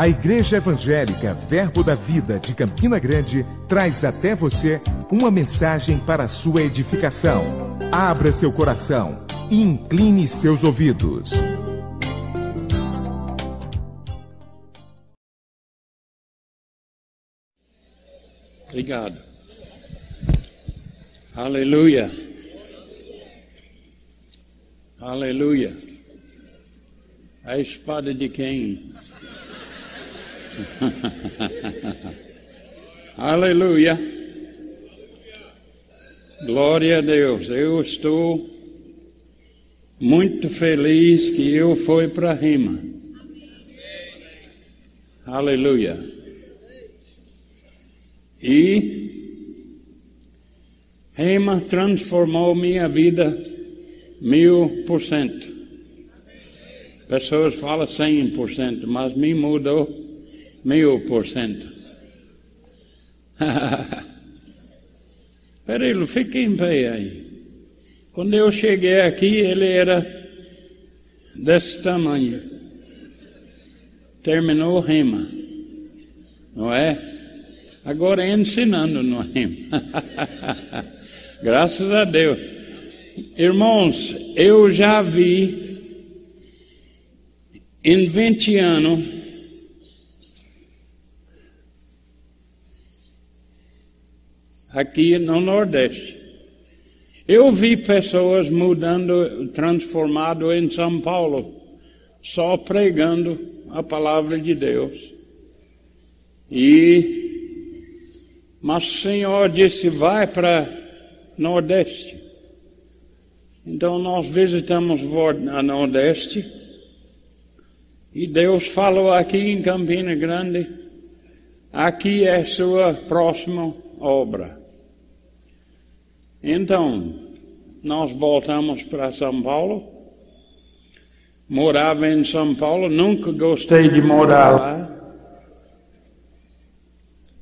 A Igreja Evangélica Verbo da Vida de Campina Grande traz até você uma mensagem para sua edificação. Abra seu coração e incline seus ouvidos. Obrigado. Aleluia. Aleluia. A espada de quem? Aleluia. Glória a Deus. Eu estou muito feliz que eu fui para Rima. Aleluia. E Rima transformou minha vida mil por cento. Pessoas falam cem por cento, mas me mudou mil por cento. Peraí, fique em pé aí. Quando eu cheguei aqui, ele era desse tamanho. Terminou rima, não é? Agora ensinando no rima. Graças a Deus. Irmãos, eu já vi em 20 anos aqui no Nordeste. Eu vi pessoas mudando, transformado em São Paulo, só pregando a palavra de Deus. E, mas o Senhor disse: vai para Nordeste. Então nós visitamos a Nordeste e Deus falou aqui em Campina Grande: aqui é sua próxima obra. Então, nós voltamos para São Paulo. Morava em São Paulo, nunca gostei de morar lá.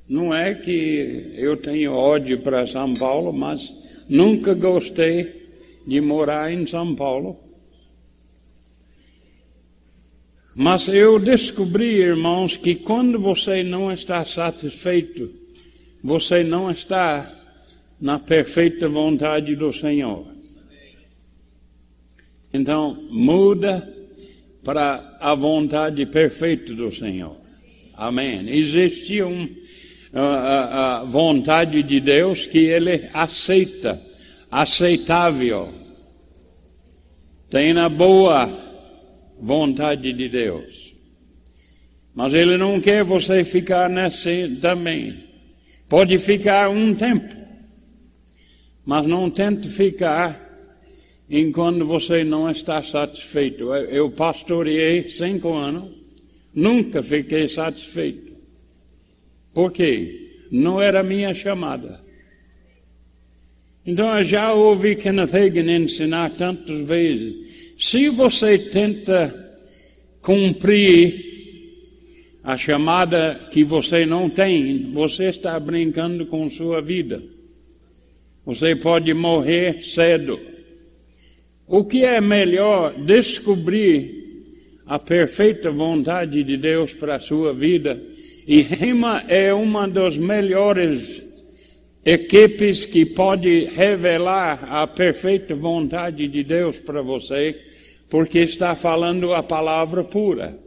Não é que eu tenho ódio para São Paulo, mas nunca gostei de morar em São Paulo. Mas eu descobri, irmãos, que quando você não está satisfeito, você não está na perfeita vontade do Senhor. Então, muda para a vontade perfeita do Senhor. Amém. Existe um, a, a vontade de Deus que Ele aceita, aceitável. Tem a boa vontade de Deus. Mas Ele não quer você ficar nessa também. Pode ficar um tempo. Mas não tente ficar enquanto você não está satisfeito. Eu pastoreei cinco anos, nunca fiquei satisfeito. Por quê? Não era minha chamada. Então eu já ouvi Kenneth Hagin ensinar tantas vezes. Se você tenta cumprir a chamada que você não tem, você está brincando com sua vida. Você pode morrer cedo. O que é melhor descobrir a perfeita vontade de Deus para a sua vida? E Rima é uma das melhores equipes que pode revelar a perfeita vontade de Deus para você, porque está falando a palavra pura.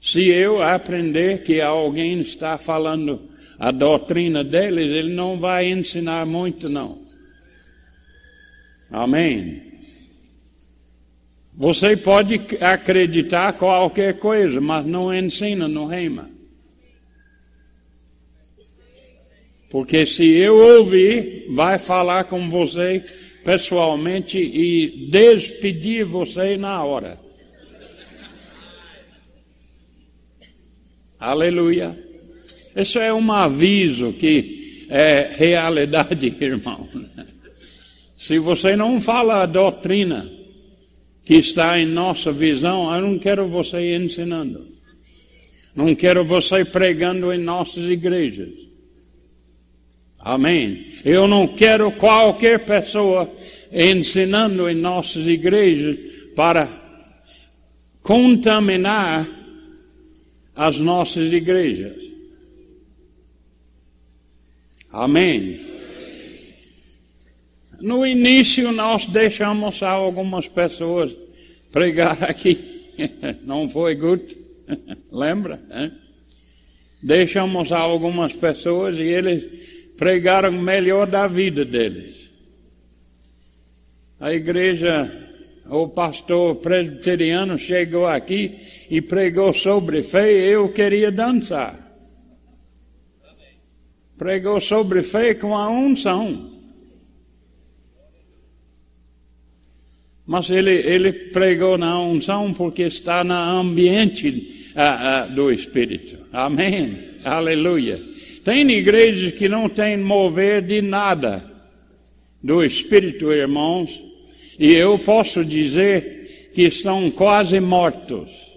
Se eu aprender que alguém está falando a doutrina deles, ele não vai ensinar muito, não. Amém. Você pode acreditar qualquer coisa, mas não ensina no reino. Porque se eu ouvir, vai falar com você pessoalmente e despedir você na hora. Aleluia. Isso é um aviso que é realidade, irmão. Se você não fala a doutrina que está em nossa visão, eu não quero você ensinando. Não quero você pregando em nossas igrejas. Amém. Eu não quero qualquer pessoa ensinando em nossas igrejas para contaminar as nossas igrejas. Amém. No início nós deixamos algumas pessoas pregar aqui. Não foi good? Lembra? Deixamos algumas pessoas e eles pregaram melhor da vida deles. A igreja, o pastor presbiteriano chegou aqui e pregou sobre fé e eu queria dançar. Pregou sobre fé com a unção. Mas ele, ele pregou na unção porque está no ambiente ah, ah, do Espírito. Amém. Aleluia. Tem igrejas que não têm mover de nada do Espírito, irmãos, e eu posso dizer que estão quase mortos.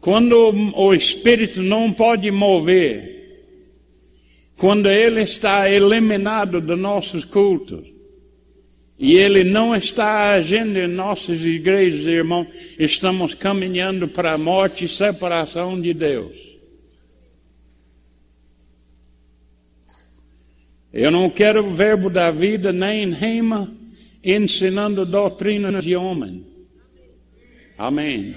Quando o Espírito não pode mover, quando ele está eliminado dos nossos cultos, e ele não está agindo em nossas igrejas, irmão. Estamos caminhando para a morte e separação de Deus. Eu não quero o verbo da vida nem rema ensinando doutrinas de homem. Amém.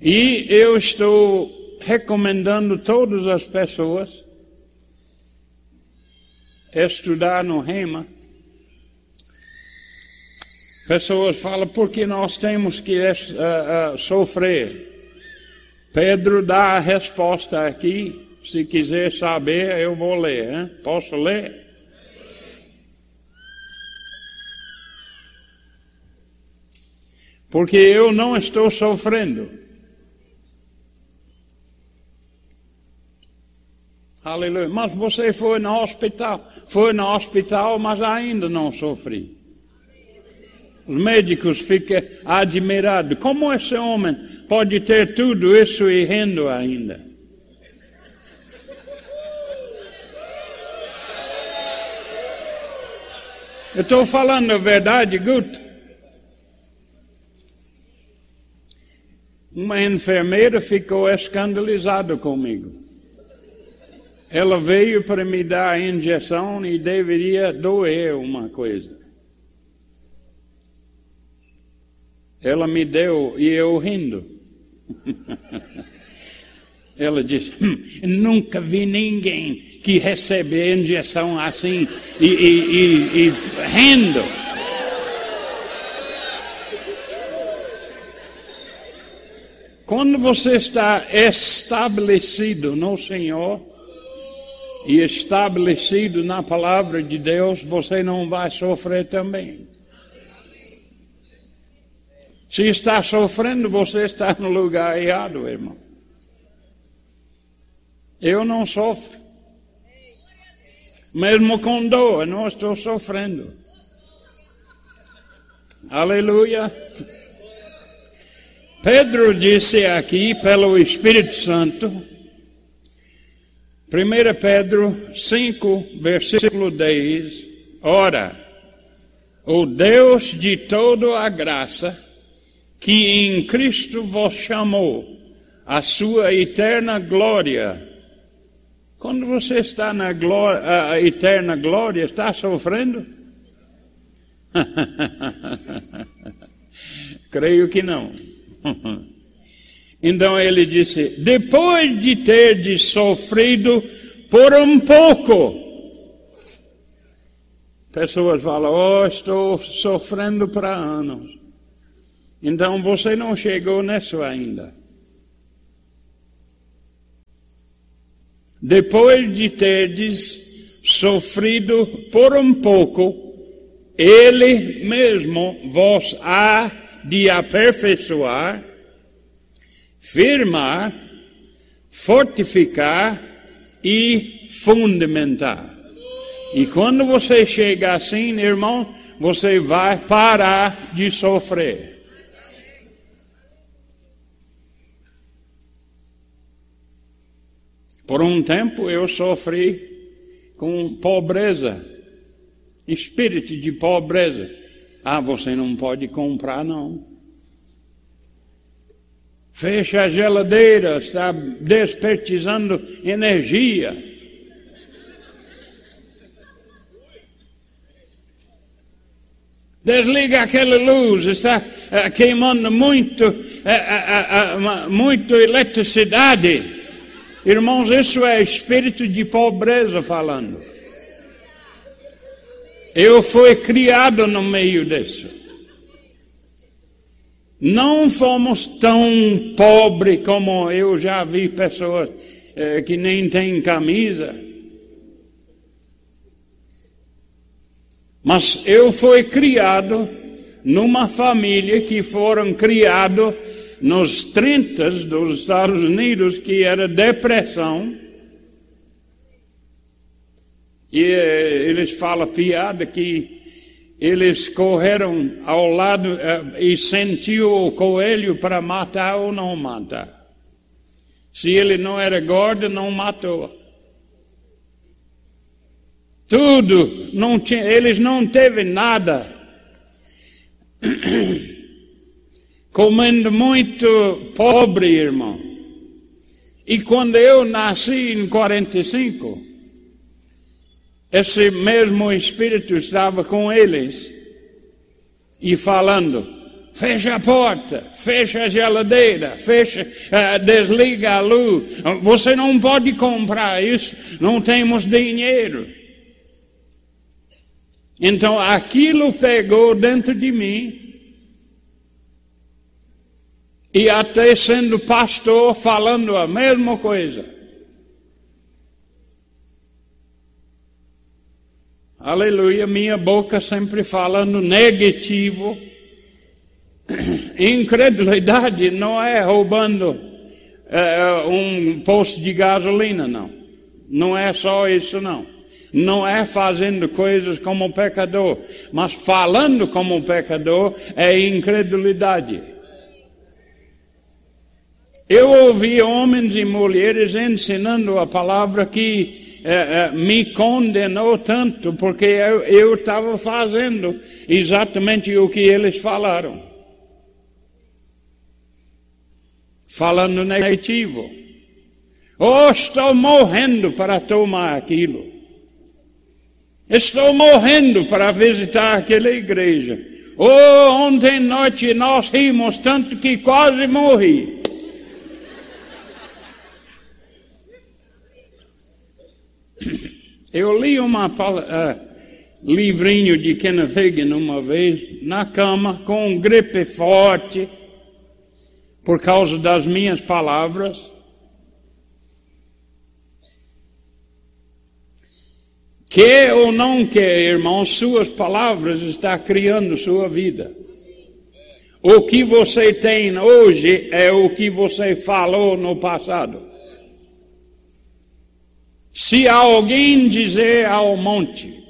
E eu estou recomendando todas as pessoas estudar no rema Pessoas falam porque nós temos que uh, uh, sofrer. Pedro dá a resposta aqui. Se quiser saber, eu vou ler. Hein? Posso ler? Porque eu não estou sofrendo. Aleluia. Mas você foi no hospital. Foi no hospital, mas ainda não sofri. Os médicos ficam admirados. Como esse homem pode ter tudo isso e rendo ainda? Eu estou falando a verdade, Gut. Uma enfermeira ficou escandalizada comigo. Ela veio para me dar a injeção e deveria doer uma coisa. Ela me deu e eu rindo. Ela disse: hum, nunca vi ninguém que recebe injeção assim e, e, e, e rindo. Quando você está estabelecido no Senhor e estabelecido na palavra de Deus, você não vai sofrer também. Se está sofrendo, você está no lugar errado, irmão. Eu não sofro. Mesmo com dor, não estou sofrendo. Aleluia. Pedro disse aqui, pelo Espírito Santo, 1 Pedro 5, versículo 10: Ora, o Deus de toda a graça, que em Cristo vos chamou a sua eterna glória. Quando você está na glória, eterna glória, está sofrendo? Creio que não. então ele disse: depois de ter de sofrido por um pouco, pessoas falam: oh, estou sofrendo para anos. Então você não chegou nisso ainda. Depois de terdes sofrido por um pouco, Ele mesmo vos há de aperfeiçoar, firmar, fortificar e fundamentar. E quando você chega assim, irmão, você vai parar de sofrer. Por um tempo eu sofri com pobreza, espírito de pobreza. Ah, você não pode comprar, não. Fecha a geladeira, está despertizando energia. Desliga aquela luz, está uh, queimando muito, uh, uh, muito eletricidade. Irmãos, isso é espírito de pobreza falando. Eu fui criado no meio disso. Não fomos tão pobres como eu já vi pessoas eh, que nem têm camisa. Mas eu fui criado numa família que foram criados nos 30 dos Estados Unidos, que era depressão. E eh, eles falam piada que eles correram ao lado uh, e sentiu o coelho para matar ou não matar. Se ele não era gordo, não matou. Tudo, não tinha, eles não teve nada. Comendo muito pobre, irmão. E quando eu nasci em 45, esse mesmo Espírito estava com eles e falando: fecha a porta, fecha a geladeira, fecha, uh, desliga a luz. Você não pode comprar isso, não temos dinheiro. Então aquilo pegou dentro de mim. E até sendo pastor, falando a mesma coisa. Aleluia, minha boca sempre falando negativo. Incredulidade não é roubando é, um posto de gasolina, não. Não é só isso, não. Não é fazendo coisas como pecador, mas falando como pecador é incredulidade. Eu ouvi homens e mulheres ensinando a palavra que é, é, me condenou tanto, porque eu estava fazendo exatamente o que eles falaram. Falando negativo. Oh, estou morrendo para tomar aquilo. Estou morrendo para visitar aquela igreja. Oh, ontem noite nós rimos tanto que quase morri. Eu li um uh, livrinho de Kenneth Hagin uma vez, na cama, com um gripe forte, por causa das minhas palavras. Quer ou não quer, irmão, suas palavras estão criando sua vida. O que você tem hoje é o que você falou no passado. Se alguém dizer ao monte,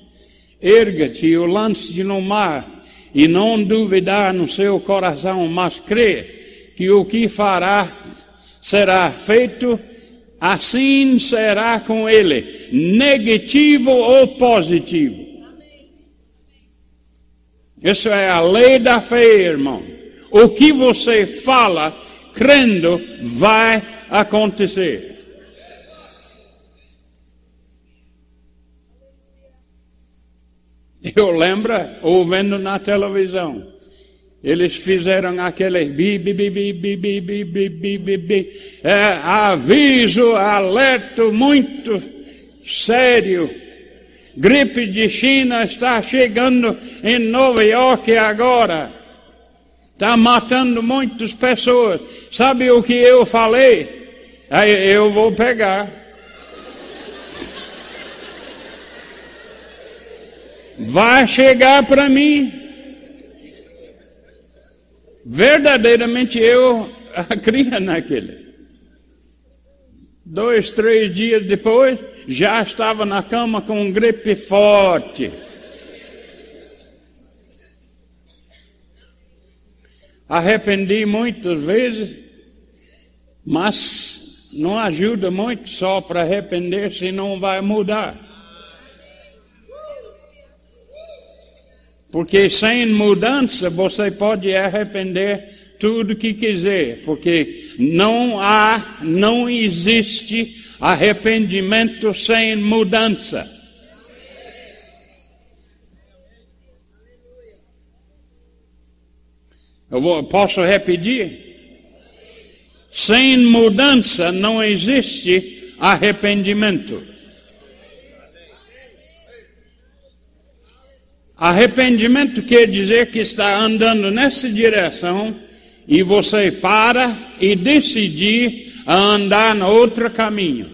erga-te e o lance no mar, e não duvidar no seu coração, mas crer que o que fará será feito, assim será com ele, negativo ou positivo. Isso é a lei da fé, irmão. O que você fala, crendo, vai acontecer. Eu lembro ouvindo na televisão. Eles fizeram aquele bi, bi, bi, bi, bi, bi, bi, bi, bi, bi, bi. É, aviso, alerta muito sério. Gripe de China está chegando em Nova York agora. Está matando muitas pessoas. Sabe o que eu falei? Aí eu vou pegar. Vai chegar para mim. Verdadeiramente eu cria naquele. Dois, três dias depois, já estava na cama com um gripe forte. Arrependi muitas vezes, mas não ajuda muito só para arrepender se não vai mudar. Porque sem mudança você pode arrepender tudo que quiser, porque não há, não existe arrependimento sem mudança. Eu vou, posso repetir? Sem mudança não existe arrependimento. Arrependimento quer dizer que está andando nessa direção e você para e decidir andar no outro caminho.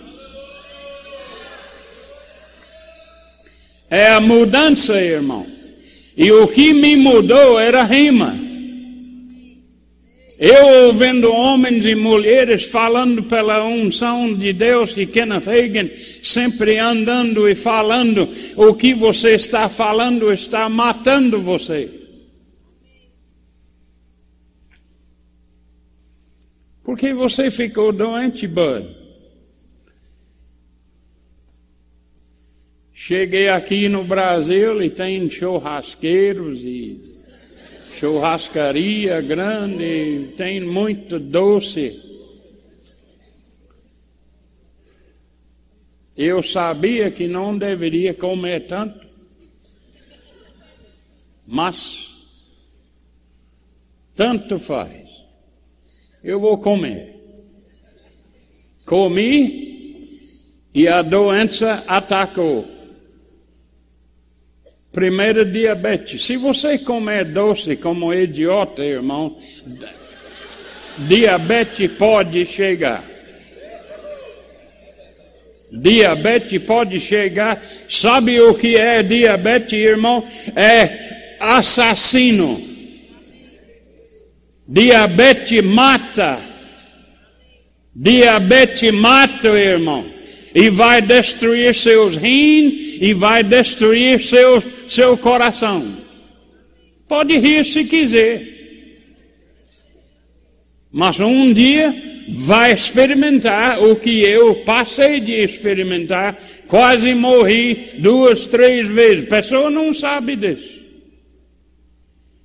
É a mudança, irmão. E o que me mudou era rima. Eu ouvindo homens e mulheres falando pela unção de Deus e Kenneth Hagin sempre andando e falando, o que você está falando está matando você. Porque você ficou doente, Bud. Cheguei aqui no Brasil e tem churrasqueiros e churrascaria grande, tem muito doce. Eu sabia que não deveria comer tanto, mas tanto faz. Eu vou comer. Comi e a doença atacou. Primeiro, diabetes. Se você comer doce como idiota, irmão, diabetes pode chegar. Diabetes pode chegar. Sabe o que é diabetes, irmão? É assassino. Diabetes mata. Diabetes mata, irmão e vai destruir seus rins e vai destruir seu, seu coração. Pode rir se quiser. Mas um dia vai experimentar o que eu passei de experimentar, quase morri duas, três vezes. A pessoa não sabe disso.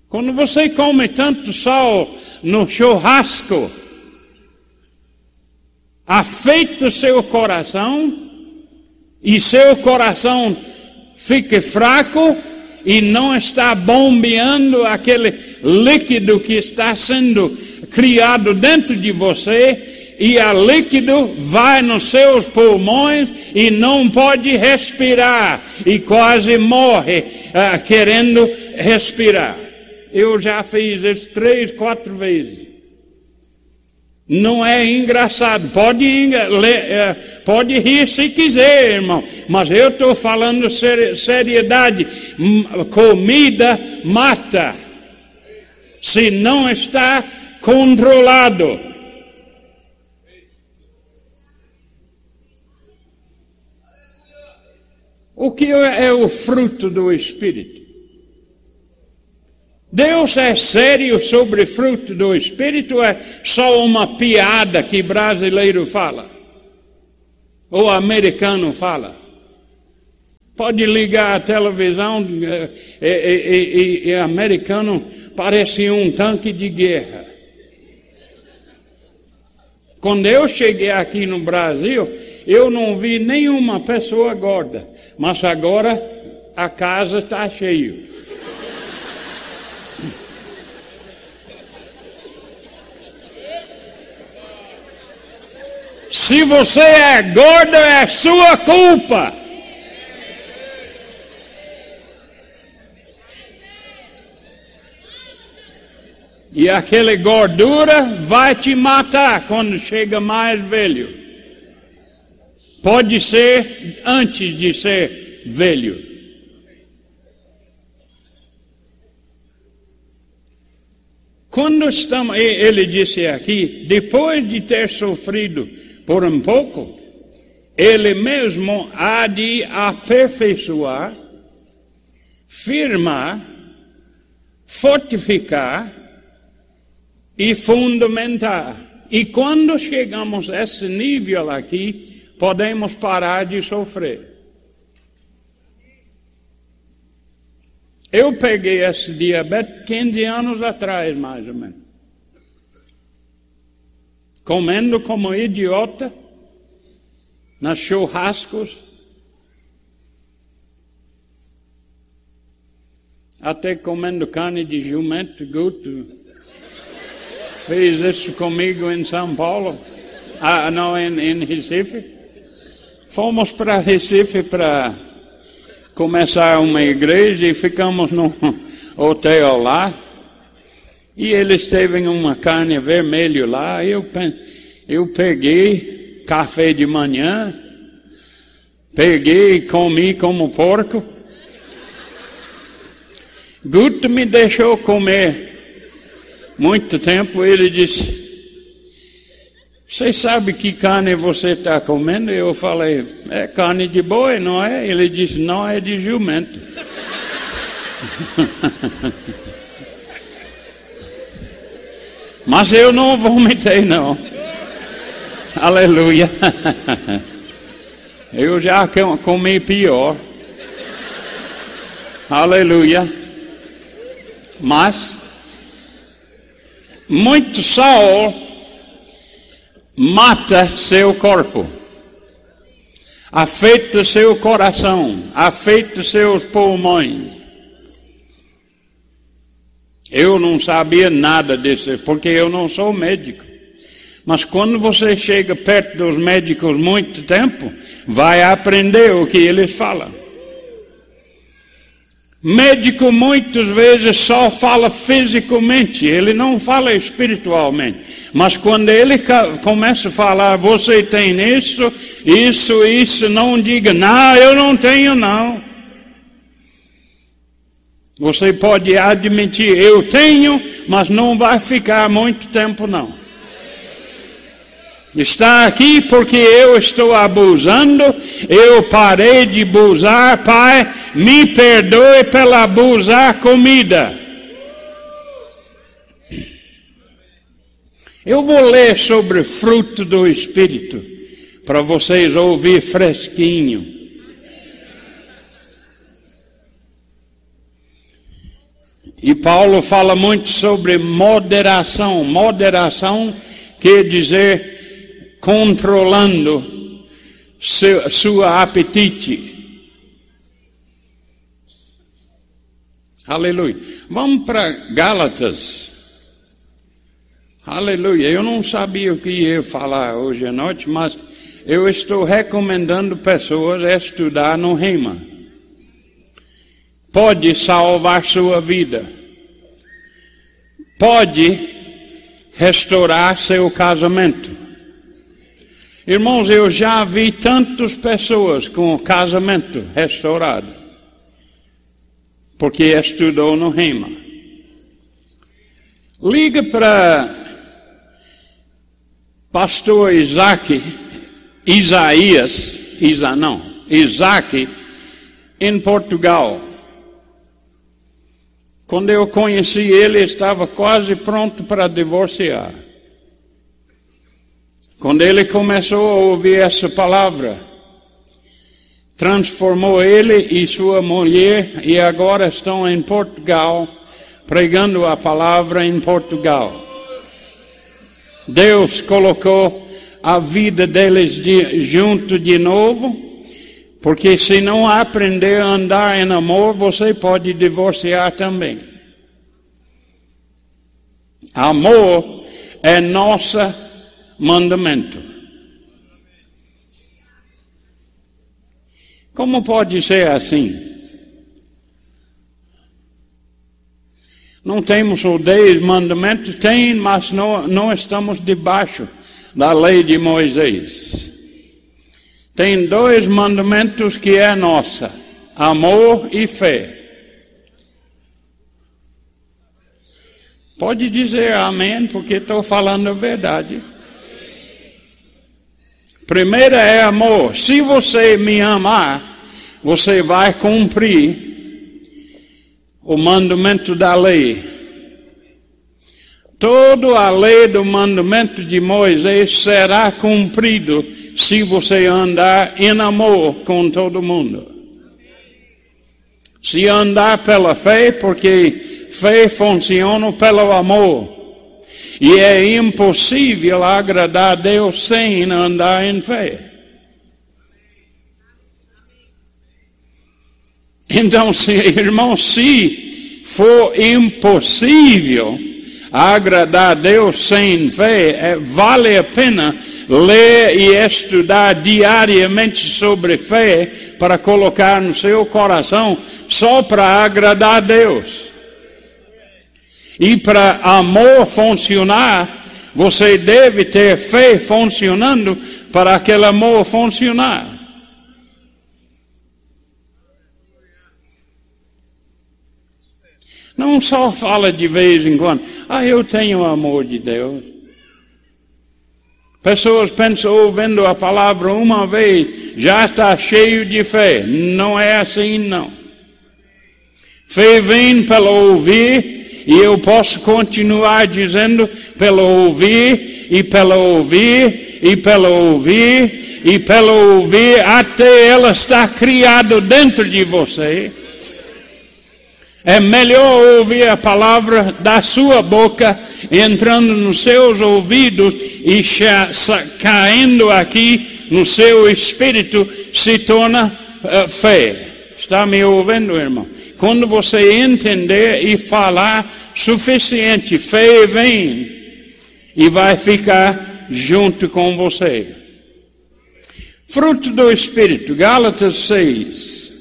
Quando você come tanto sal no churrasco, afeita seu coração e seu coração fique fraco e não está bombeando aquele líquido que está sendo criado dentro de você e a líquido vai nos seus pulmões e não pode respirar e quase morre uh, querendo respirar. Eu já fiz isso três, quatro vezes. Não é engraçado. Pode, é, pode rir se quiser, irmão. Mas eu estou falando seriedade. Comida mata. Se não está controlado. O que é o fruto do Espírito? Deus é sério sobre fruto do Espírito, é só uma piada que brasileiro fala, ou americano fala. Pode ligar a televisão e, e, e, e americano parece um tanque de guerra. Quando eu cheguei aqui no Brasil, eu não vi nenhuma pessoa gorda, mas agora a casa está cheia. Se você é gordo, é sua culpa. E aquela gordura vai te matar quando chega mais velho. Pode ser antes de ser velho. Quando estamos, ele disse aqui, depois de ter sofrido por um pouco, ele mesmo há de aperfeiçoar, firmar, fortificar e fundamentar. E quando chegamos a esse nível aqui, podemos parar de sofrer. Eu peguei esse diabetes 15 anos atrás, mais ou menos. Comendo como idiota, nas churrascos, até comendo carne de jumento, Guto fez isso comigo em São Paulo, ah, não, em, em Recife. Fomos para Recife para começar uma igreja e ficamos num hotel lá. E eles teve uma carne vermelha lá. Eu, eu peguei café de manhã, peguei e comi como porco. Guto me deixou comer muito tempo. Ele disse: Você sabe que carne você está comendo? Eu falei: É carne de boi, não é? Ele disse: Não, é de jumento. Mas eu não vomitei, não. Aleluia. Eu já comi pior. Aleluia. Mas, muito sol mata seu corpo, afeta seu coração, afeta seus pulmões. Eu não sabia nada disso, porque eu não sou médico. Mas quando você chega perto dos médicos muito tempo, vai aprender o que eles falam. Médico muitas vezes só fala fisicamente, ele não fala espiritualmente. Mas quando ele começa a falar, você tem isso, isso, isso, não diga, não, eu não tenho não. Você pode admitir, eu tenho, mas não vai ficar muito tempo não. Está aqui porque eu estou abusando, eu parei de abusar, Pai, me perdoe pela abusar comida. Eu vou ler sobre fruto do Espírito, para vocês ouvir fresquinho. E Paulo fala muito sobre moderação. Moderação quer dizer controlando seu, sua apetite. Aleluia. Vamos para Gálatas. Aleluia. Eu não sabia o que ia falar hoje à noite, mas eu estou recomendando pessoas a estudar no Rema pode salvar sua vida, pode restaurar seu casamento. Irmãos, eu já vi tantas pessoas com casamento restaurado, porque estudou no Rema. Liga para pastor Isaac, Isaías, Isa não, Isaac, em Portugal. Quando eu conheci ele, estava quase pronto para divorciar. Quando ele começou a ouvir essa palavra, transformou ele e sua mulher e agora estão em Portugal, pregando a palavra em Portugal. Deus colocou a vida deles de, junto de novo porque se não aprender a andar em amor, você pode divorciar também. Amor é nosso mandamento. Como pode ser assim? Não temos os dez mandamentos? Tem, mas não, não estamos debaixo da lei de Moisés tem dois mandamentos que é nossa: amor e fé. Pode dizer amém, porque estou falando a verdade. Primeiro é amor. Se você me amar, você vai cumprir o mandamento da lei. Toda a lei do mandamento de Moisés será cumprido se você andar em amor com todo mundo. Se andar pela fé, porque fé funciona pelo amor. E é impossível agradar a Deus sem andar em fé. Então, se, irmão, se for impossível agradar a Deus sem fé, é, vale a pena ler e estudar diariamente sobre fé para colocar no seu coração só para agradar a Deus. E para amor funcionar, você deve ter fé funcionando para aquele amor funcionar. Não só fala de vez em quando, ah, eu tenho amor de Deus. Pessoas pensam, ouvindo a palavra uma vez, já está cheio de fé. Não é assim, não. Fé vem pelo ouvir, e eu posso continuar dizendo pelo ouvir, e pelo ouvir, e pelo ouvir, e pelo ouvir, até ela estar criada dentro de você. É melhor ouvir a palavra da sua boca entrando nos seus ouvidos e caindo aqui no seu espírito se torna uh, fé. Está me ouvindo, irmão? Quando você entender e falar suficiente, fé vem e vai ficar junto com você. Fruto do Espírito, Gálatas 6.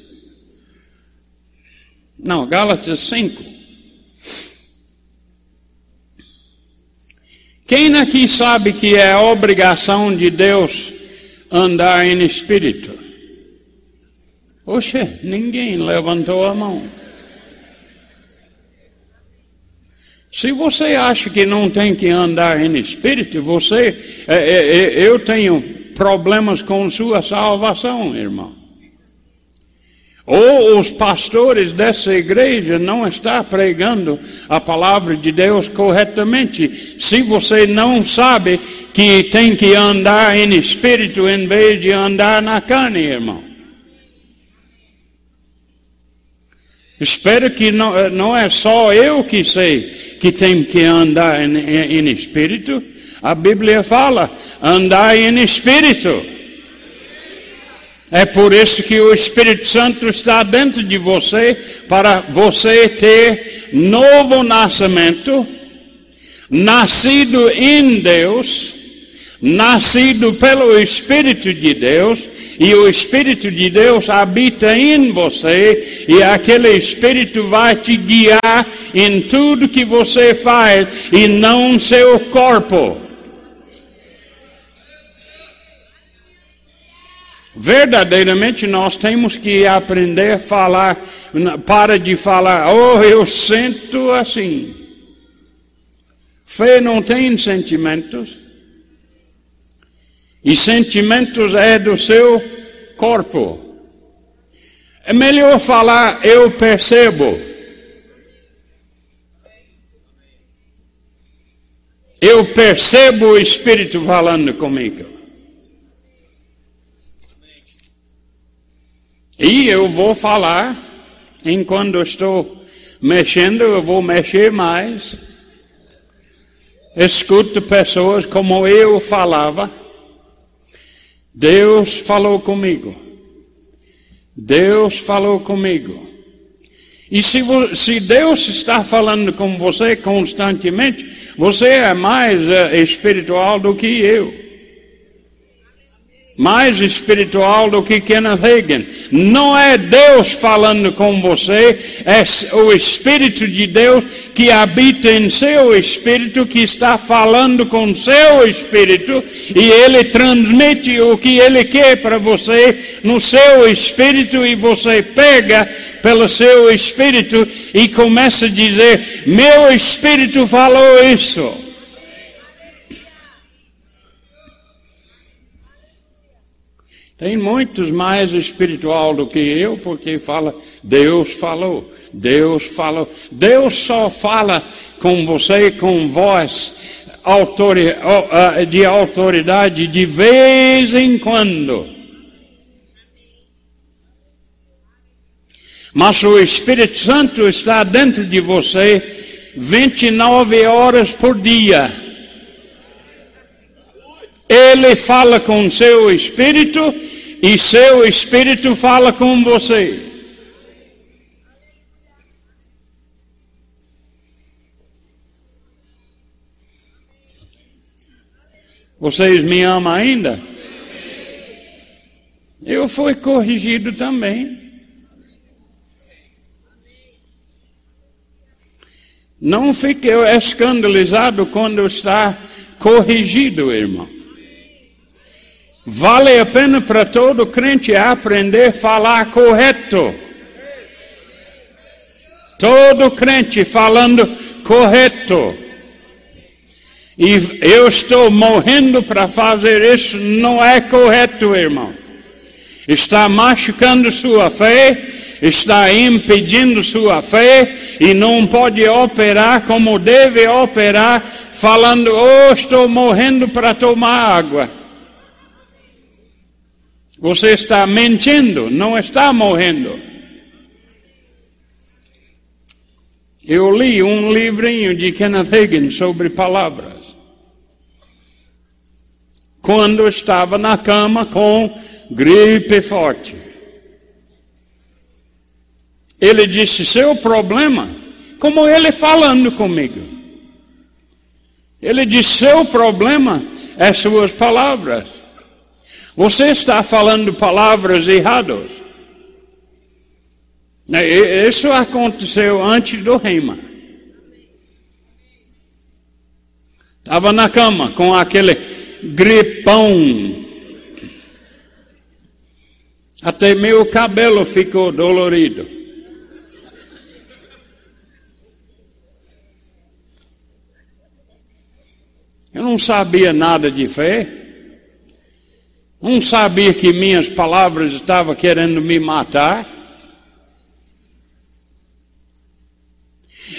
Não, Gálatas 5. Quem aqui sabe que é obrigação de Deus andar em espírito? Oxe, ninguém levantou a mão. Se você acha que não tem que andar em espírito, você, é, é, é eu tenho problemas com sua salvação, irmão. Ou os pastores dessa igreja não estão pregando a palavra de Deus corretamente. Se você não sabe que tem que andar em espírito em vez de andar na carne, irmão. Espero que não, não é só eu que sei que tem que andar em, em, em espírito. A Bíblia fala, andar em espírito. É por isso que o Espírito Santo está dentro de você, para você ter novo nascimento, nascido em Deus, nascido pelo Espírito de Deus, e o Espírito de Deus habita em você, e aquele Espírito vai te guiar em tudo que você faz, e não seu corpo. Verdadeiramente nós temos que aprender a falar, para de falar, oh, eu sinto assim. Fé não tem sentimentos. E sentimentos é do seu corpo. É melhor falar, eu percebo. Eu percebo o Espírito falando comigo. E eu vou falar, enquanto estou mexendo, eu vou mexer mais. Escuto pessoas como eu falava. Deus falou comigo. Deus falou comigo. E se, se, Deus está falando com você constantemente, você é mais uh, espiritual do que eu mais espiritual do que Kenneth Hagin. Não é Deus falando com você, é o Espírito de Deus que habita em seu espírito, que está falando com seu espírito, e ele transmite o que ele quer para você no seu espírito, e você pega pelo seu espírito e começa a dizer: Meu espírito falou isso. Tem muitos mais espiritual do que eu, porque fala, Deus falou, Deus falou. Deus só fala com você com voz de autoridade de vez em quando. Mas o Espírito Santo está dentro de você 29 horas por dia. Ele fala com seu espírito e seu espírito fala com você. Vocês me amam ainda? Eu fui corrigido também. Não fique escandalizado quando está corrigido, irmão. Vale a pena para todo crente aprender a falar correto. Todo crente falando correto. E eu estou morrendo para fazer isso, não é correto, irmão. Está machucando sua fé, está impedindo sua fé e não pode operar como deve operar, falando: Oh, estou morrendo para tomar água. Você está mentindo, não está morrendo. Eu li um livrinho de Kenneth Hagin sobre palavras. Quando estava na cama com gripe forte. Ele disse: seu problema, como ele falando comigo. Ele disse: seu problema é suas palavras. Você está falando palavras erradas. É, isso aconteceu antes do reima. Estava na cama com aquele gripão. Até meu cabelo ficou dolorido. Eu não sabia nada de fé. Não sabia que minhas palavras estavam querendo me matar.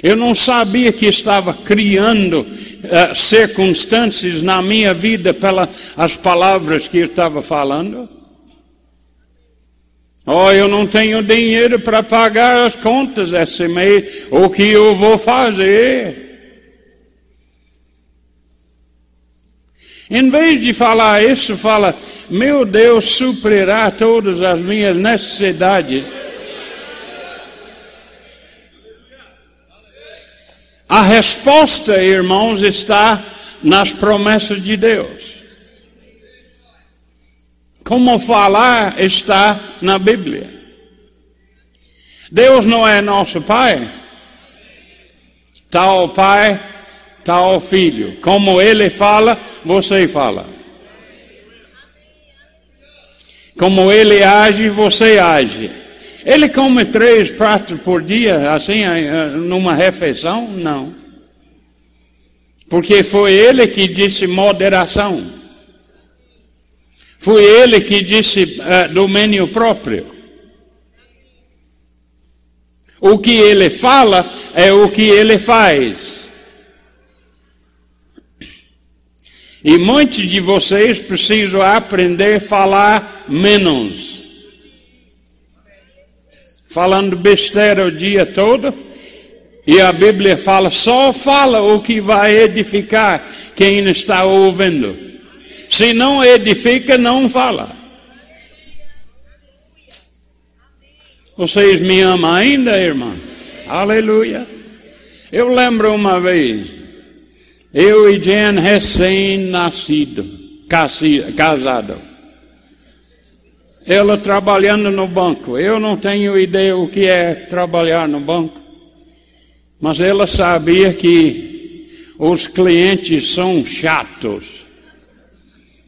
Eu não sabia que estava criando uh, circunstâncias na minha vida pelas palavras que eu estava falando. Oh, eu não tenho dinheiro para pagar as contas esse mês. O que eu vou fazer? Em vez de falar isso, fala: Meu Deus suprirá todas as minhas necessidades. A resposta, irmãos, está nas promessas de Deus. Como falar está na Bíblia. Deus não é nosso Pai. Tal Pai tal filho. Como ele fala, você fala. Como ele age, você age. Ele come três pratos por dia, assim, numa refeição? Não. Porque foi ele que disse moderação. Foi ele que disse uh, domínio próprio. O que ele fala é o que ele faz. E muitos de vocês precisam aprender a falar menos. Falando besteira o dia todo. E a Bíblia fala, só fala o que vai edificar quem está ouvindo. Se não edifica, não fala. Vocês me amam ainda, irmã? Aleluia. Eu lembro uma vez, eu e Jen recém-nascido, casado. Ela trabalhando no banco. Eu não tenho ideia o que é trabalhar no banco. Mas ela sabia que os clientes são chatos.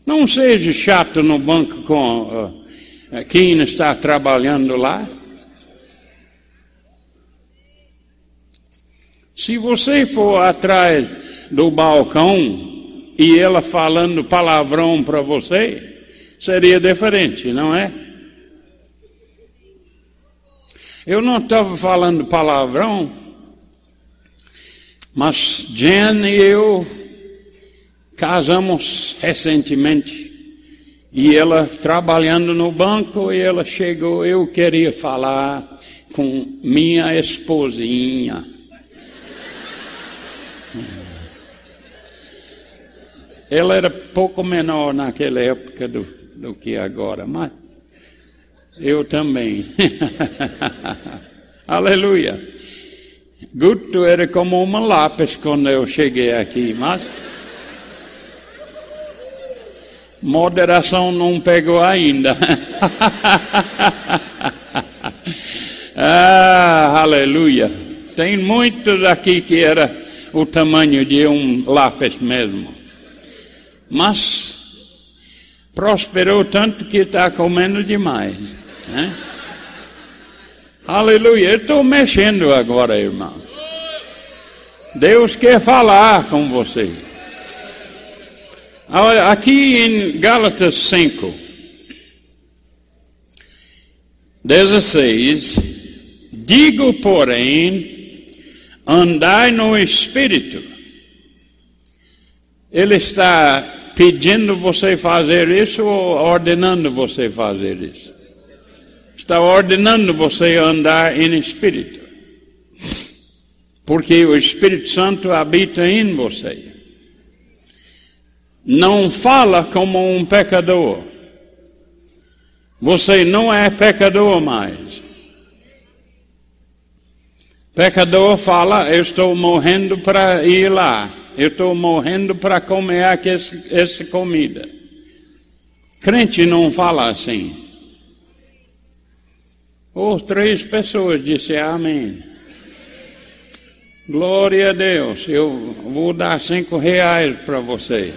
Não seja chato no banco com uh, quem está trabalhando lá. Se você for atrás do balcão e ela falando palavrão para você, seria diferente, não é? Eu não estava falando palavrão, mas Jen e eu casamos recentemente. E ela trabalhando no banco, e ela chegou, eu queria falar com minha esposinha. Ele era pouco menor naquela época do, do que agora, mas eu também. Aleluia. Guto era como uma lápis quando eu cheguei aqui, mas moderação não pegou ainda. ah, aleluia. Tem muitos aqui que era o tamanho de um lápis mesmo. Mas prosperou tanto que está comendo demais. Né? Aleluia. Eu estou mexendo agora, irmão. Deus quer falar com você. Aqui em Gálatas 5, 16, digo, porém, andai no Espírito. Ele está pedindo você fazer isso ou ordenando você fazer isso? Está ordenando você andar em Espírito. Porque o Espírito Santo habita em você não fala como um pecador. Você não é pecador mais. Pecador fala: Eu estou morrendo para ir lá. Eu estou morrendo para comer essa comida. Crente não fala assim. Oh, três pessoas disseram amém. Glória a Deus. Eu vou dar cinco reais para você.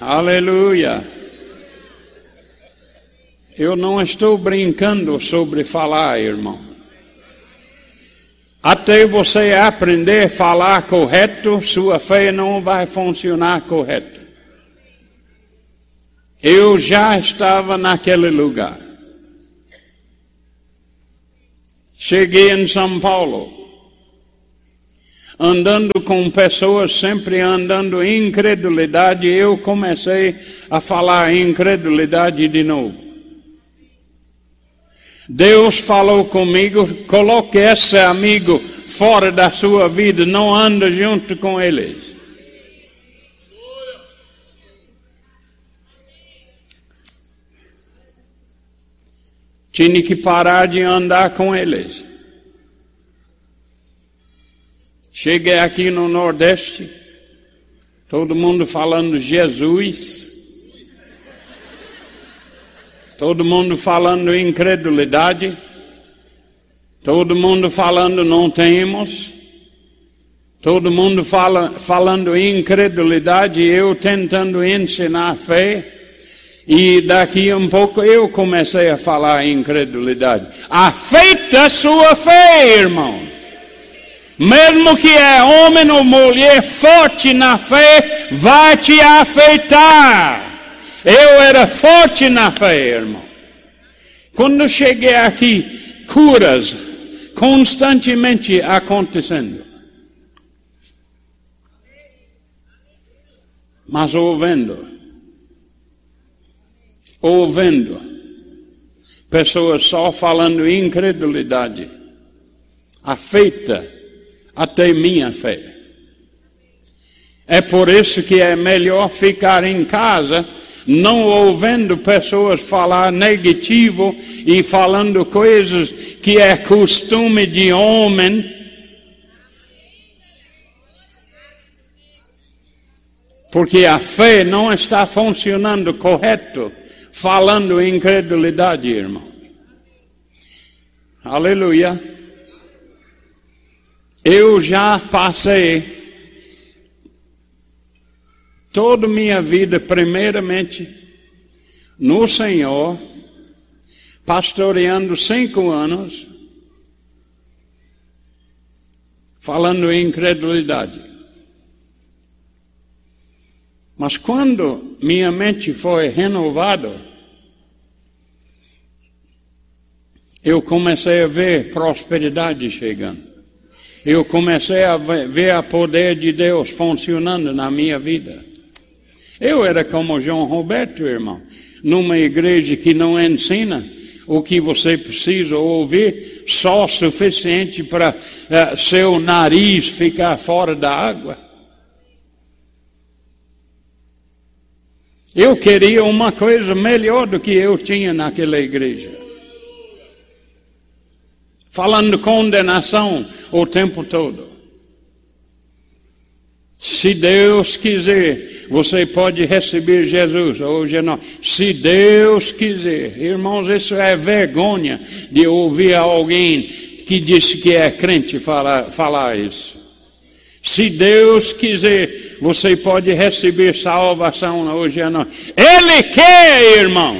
Aleluia. Eu não estou brincando sobre falar, irmão. Até você aprender a falar correto, sua fé não vai funcionar correto. Eu já estava naquele lugar. Cheguei em São Paulo andando com pessoas sempre andando incredulidade, eu comecei a falar incredulidade de novo. Deus falou comigo, coloque esse amigo fora da sua vida, não anda junto com eles. Tinha que parar de andar com eles. Cheguei aqui no Nordeste, todo mundo falando Jesus, todo mundo falando incredulidade, todo mundo falando não temos, todo mundo fala, falando incredulidade, eu tentando ensinar fé. E daqui um pouco eu comecei a falar incredulidade. Afeita sua fé, irmão. Mesmo que é homem ou mulher forte na fé, vai te afetar. Eu era forte na fé, irmão. Quando cheguei aqui, curas constantemente acontecendo. Mas ouvindo, ouvindo, pessoas só falando incredulidade, afeita até minha fé. É por isso que é melhor ficar em casa, não ouvindo pessoas falar negativo e falando coisas que é costume de homem. Porque a fé não está funcionando correto, falando incredulidade, irmão. Aleluia. Eu já passei toda minha vida, primeiramente, no Senhor, pastoreando cinco anos, falando em incredulidade. Mas quando minha mente foi renovada, eu comecei a ver prosperidade chegando eu comecei a ver o poder de Deus funcionando na minha vida. Eu era como João Roberto, irmão, numa igreja que não ensina o que você precisa ouvir, só suficiente para uh, seu nariz ficar fora da água. Eu queria uma coisa melhor do que eu tinha naquela igreja. Falando condenação o tempo todo. Se Deus quiser, você pode receber Jesus hoje não. Se Deus quiser, irmãos, isso é vergonha de ouvir alguém que disse que é crente falar, falar isso. Se Deus quiser, você pode receber salvação hoje à noite. Ele quer, irmão.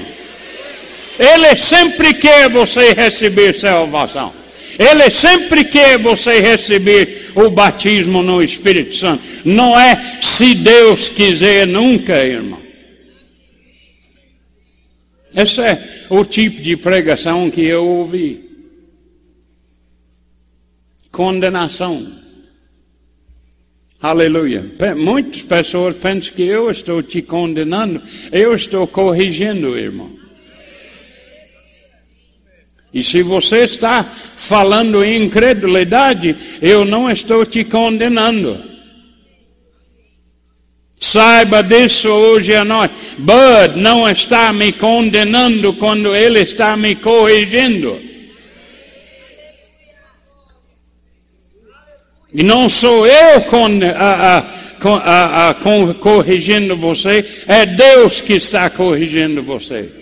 Ele sempre quer você receber salvação. Ele sempre quer você receber o batismo no Espírito Santo. Não é se Deus quiser nunca, irmão. Esse é o tipo de pregação que eu ouvi. Condenação. Aleluia. Muitas pessoas pensam que eu estou te condenando, eu estou corrigindo, irmão. E se você está falando incredulidade, eu não estou te condenando. Saiba disso hoje à noite. Bud não está me condenando quando ele está me corrigindo. E não sou eu con, a, a, a, corrigindo você, é Deus que está corrigindo você.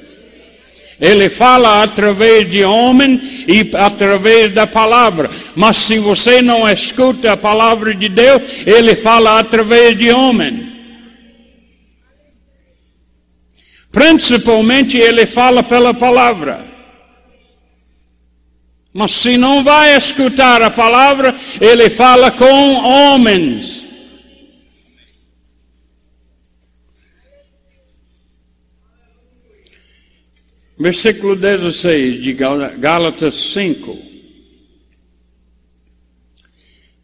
Ele fala através de homem e através da palavra. Mas se você não escuta a palavra de Deus, ele fala através de homem. Principalmente ele fala pela palavra. Mas se não vai escutar a palavra, ele fala com homens. Versículo 16 de Gálatas 5.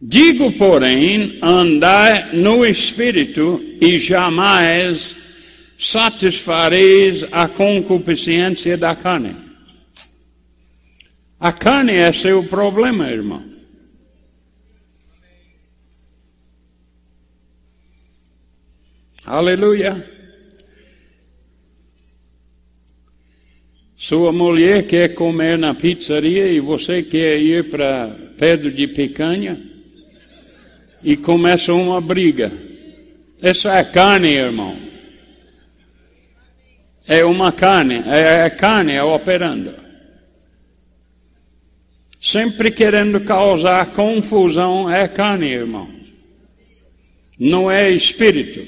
Digo, porém, andai no Espírito e jamais satisfareis a concupiscência da carne. A carne é seu problema, irmão. Aleluia. Sua mulher quer comer na pizzaria e você quer ir para Pedro de Picanha e começa uma briga. Essa é carne, irmão. É uma carne, é, é carne é operando sempre querendo causar confusão, é carne, irmão. Não é espírito.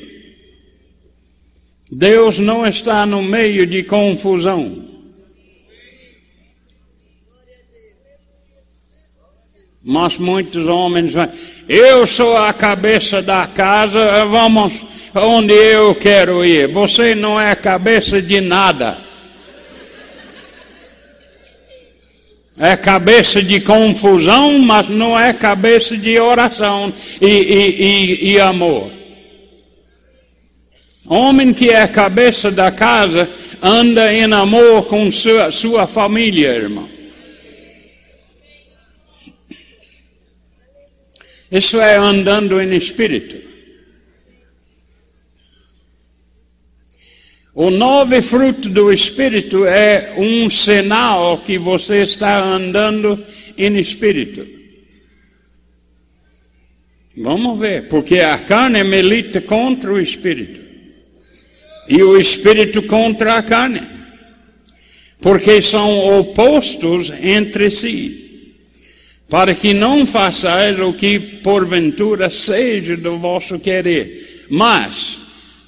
Deus não está no meio de confusão. Mas muitos homens vão, eu sou a cabeça da casa, vamos onde eu quero ir. Você não é cabeça de nada. É cabeça de confusão, mas não é cabeça de oração e, e, e, e amor. Homem que é cabeça da casa anda em amor com sua, sua família, irmão. Isso é andando em espírito. O nove fruto do Espírito é um sinal que você está andando em Espírito. Vamos ver, porque a carne milita contra o Espírito. E o Espírito contra a carne. Porque são opostos entre si. Para que não façais o que porventura seja do vosso querer. Mas,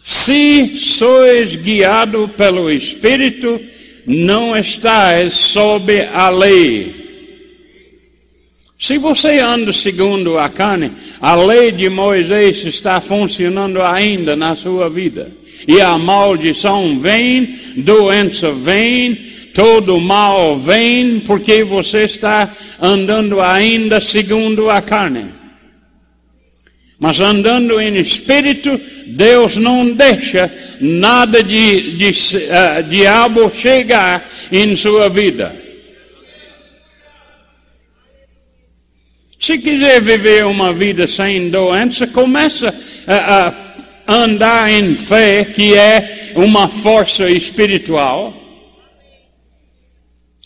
se sois guiado pelo Espírito, não estáis sob a lei. Se você anda segundo a carne, a lei de Moisés está funcionando ainda na sua vida. E a maldição vem, doença vem, todo mal vem, porque você está andando ainda segundo a carne. Mas andando em espírito, Deus não deixa nada de, de uh, diabo chegar em sua vida. Se quiser viver uma vida sem doença, começa a, a andar em fé, que é uma força espiritual.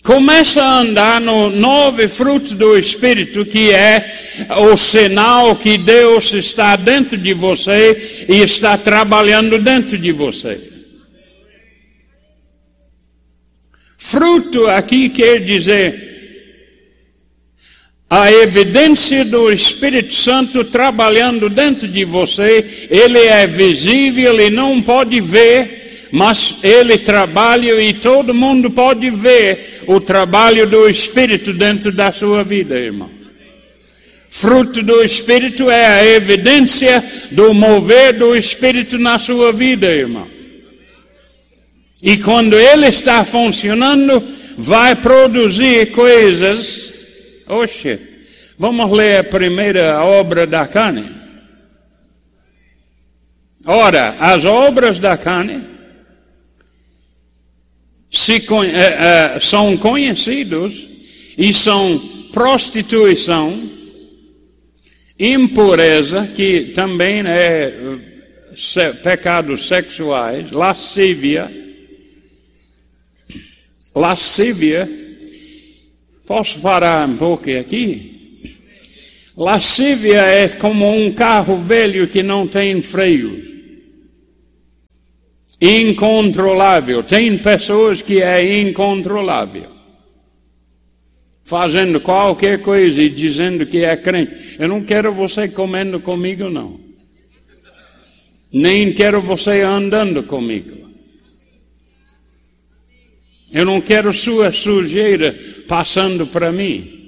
Começa a andar no nove frutos do Espírito, que é o sinal que Deus está dentro de você e está trabalhando dentro de você. Fruto aqui quer dizer a evidência do Espírito Santo trabalhando dentro de você, ele é visível e não pode ver, mas ele trabalha e todo mundo pode ver o trabalho do Espírito dentro da sua vida, irmão. Fruto do Espírito é a evidência do mover do Espírito na sua vida, irmão. E quando ele está funcionando, vai produzir coisas. Oxe, vamos ler a primeira obra da carne. Ora, as obras da carne se, é, é, são conhecidos e são prostituição, impureza, que também é pecados sexuais, lascívia, lascívia, posso parar um pouco aqui? Lascívia é como um carro velho que não tem freio. Incontrolável. Tem pessoas que é incontrolável. Fazendo qualquer coisa e dizendo que é crente. Eu não quero você comendo comigo, não. Nem quero você andando comigo. Eu não quero sua sujeira passando para mim.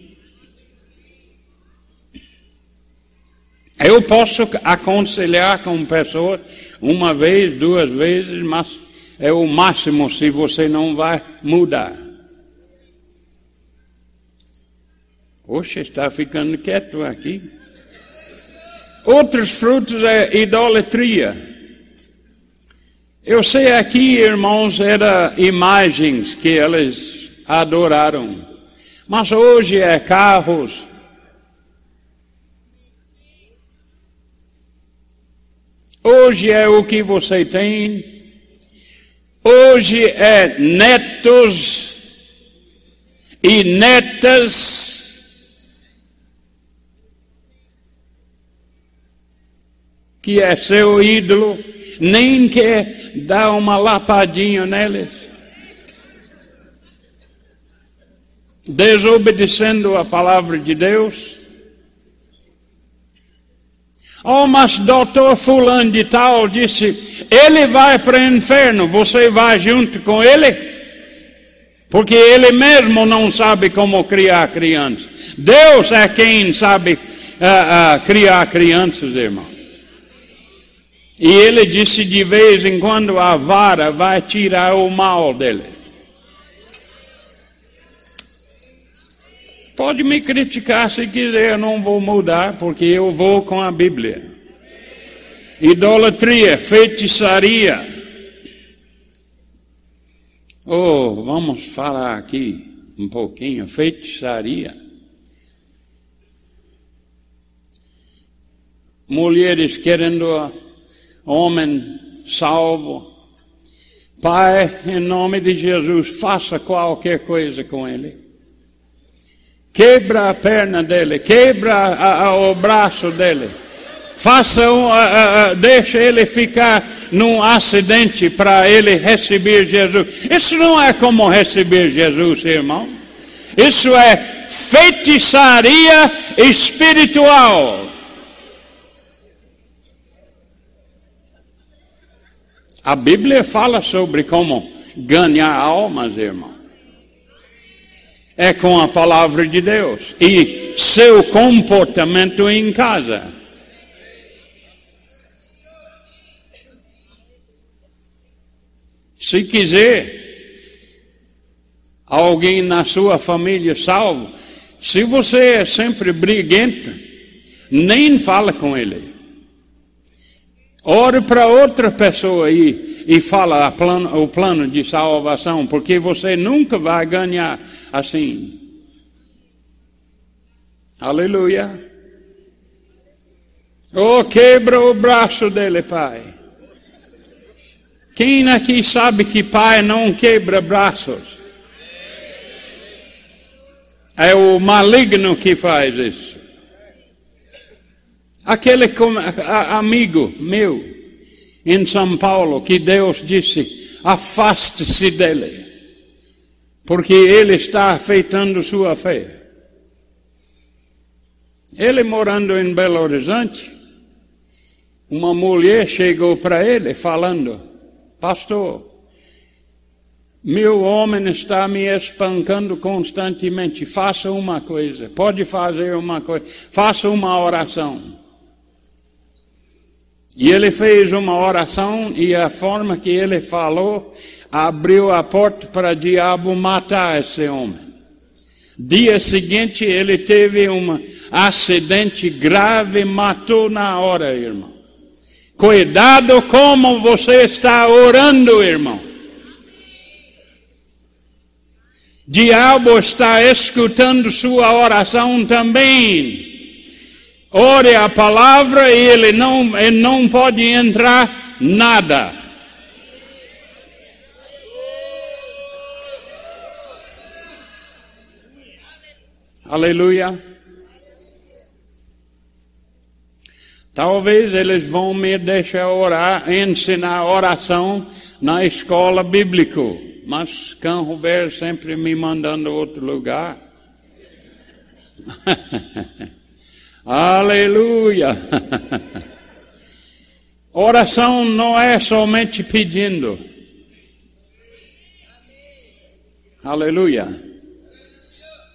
Eu posso aconselhar com pessoas uma vez, duas vezes, mas é o máximo se você não vai mudar. Oxe, está ficando quieto aqui. Outros frutos é idolatria. Eu sei aqui, irmãos, era imagens que eles adoraram. Mas hoje é carros. Hoje é o que você tem. Hoje é netos e netas que é seu ídolo nem quer dar uma lapadinha neles. Desobedecendo a palavra de Deus. Oh, mas doutor fulano de tal disse, ele vai para o inferno, você vai junto com ele? Porque ele mesmo não sabe como criar crianças. Deus é quem sabe uh, uh, criar crianças, irmão. E ele disse de vez em quando a vara vai tirar o mal dele. Pode me criticar se quiser, eu não vou mudar, porque eu vou com a Bíblia. Idolatria, feitiçaria. Oh, vamos falar aqui um pouquinho, feitiçaria. Mulheres querendo homem salvo. Pai, em nome de Jesus, faça qualquer coisa com ele. Quebra a perna dele, quebra a, a, o braço dele. Faça um, deixa ele ficar num acidente para ele receber Jesus. Isso não é como receber Jesus, irmão. Isso é feitiçaria espiritual. A Bíblia fala sobre como ganhar almas, irmão. É com a palavra de Deus e seu comportamento em casa. Se quiser alguém na sua família salvo, se você é sempre briguento, nem fala com ele. Ore para outra pessoa aí e fala plano, o plano de salvação, porque você nunca vai ganhar assim. Aleluia. Oh, quebra o braço dele, pai. Quem aqui sabe que pai não quebra braços? É o maligno que faz isso. Aquele amigo meu em São Paulo que Deus disse: afaste-se dele, porque ele está afetando sua fé. Ele morando em Belo Horizonte, uma mulher chegou para ele falando: Pastor, meu homem está me espancando constantemente. Faça uma coisa. Pode fazer uma coisa. Faça uma oração. E ele fez uma oração e a forma que ele falou abriu a porta para o diabo matar esse homem. Dia seguinte ele teve um acidente grave, matou na hora, irmão. Cuidado como você está orando, irmão. Diabo está escutando sua oração também. Ore a palavra e ele não, ele não pode entrar nada. Aleluia. Talvez eles vão me deixar orar, ensinar oração na escola bíblica, mas Cão Roberto sempre me mandando outro lugar. Aleluia! Oração não é somente pedindo. Aleluia!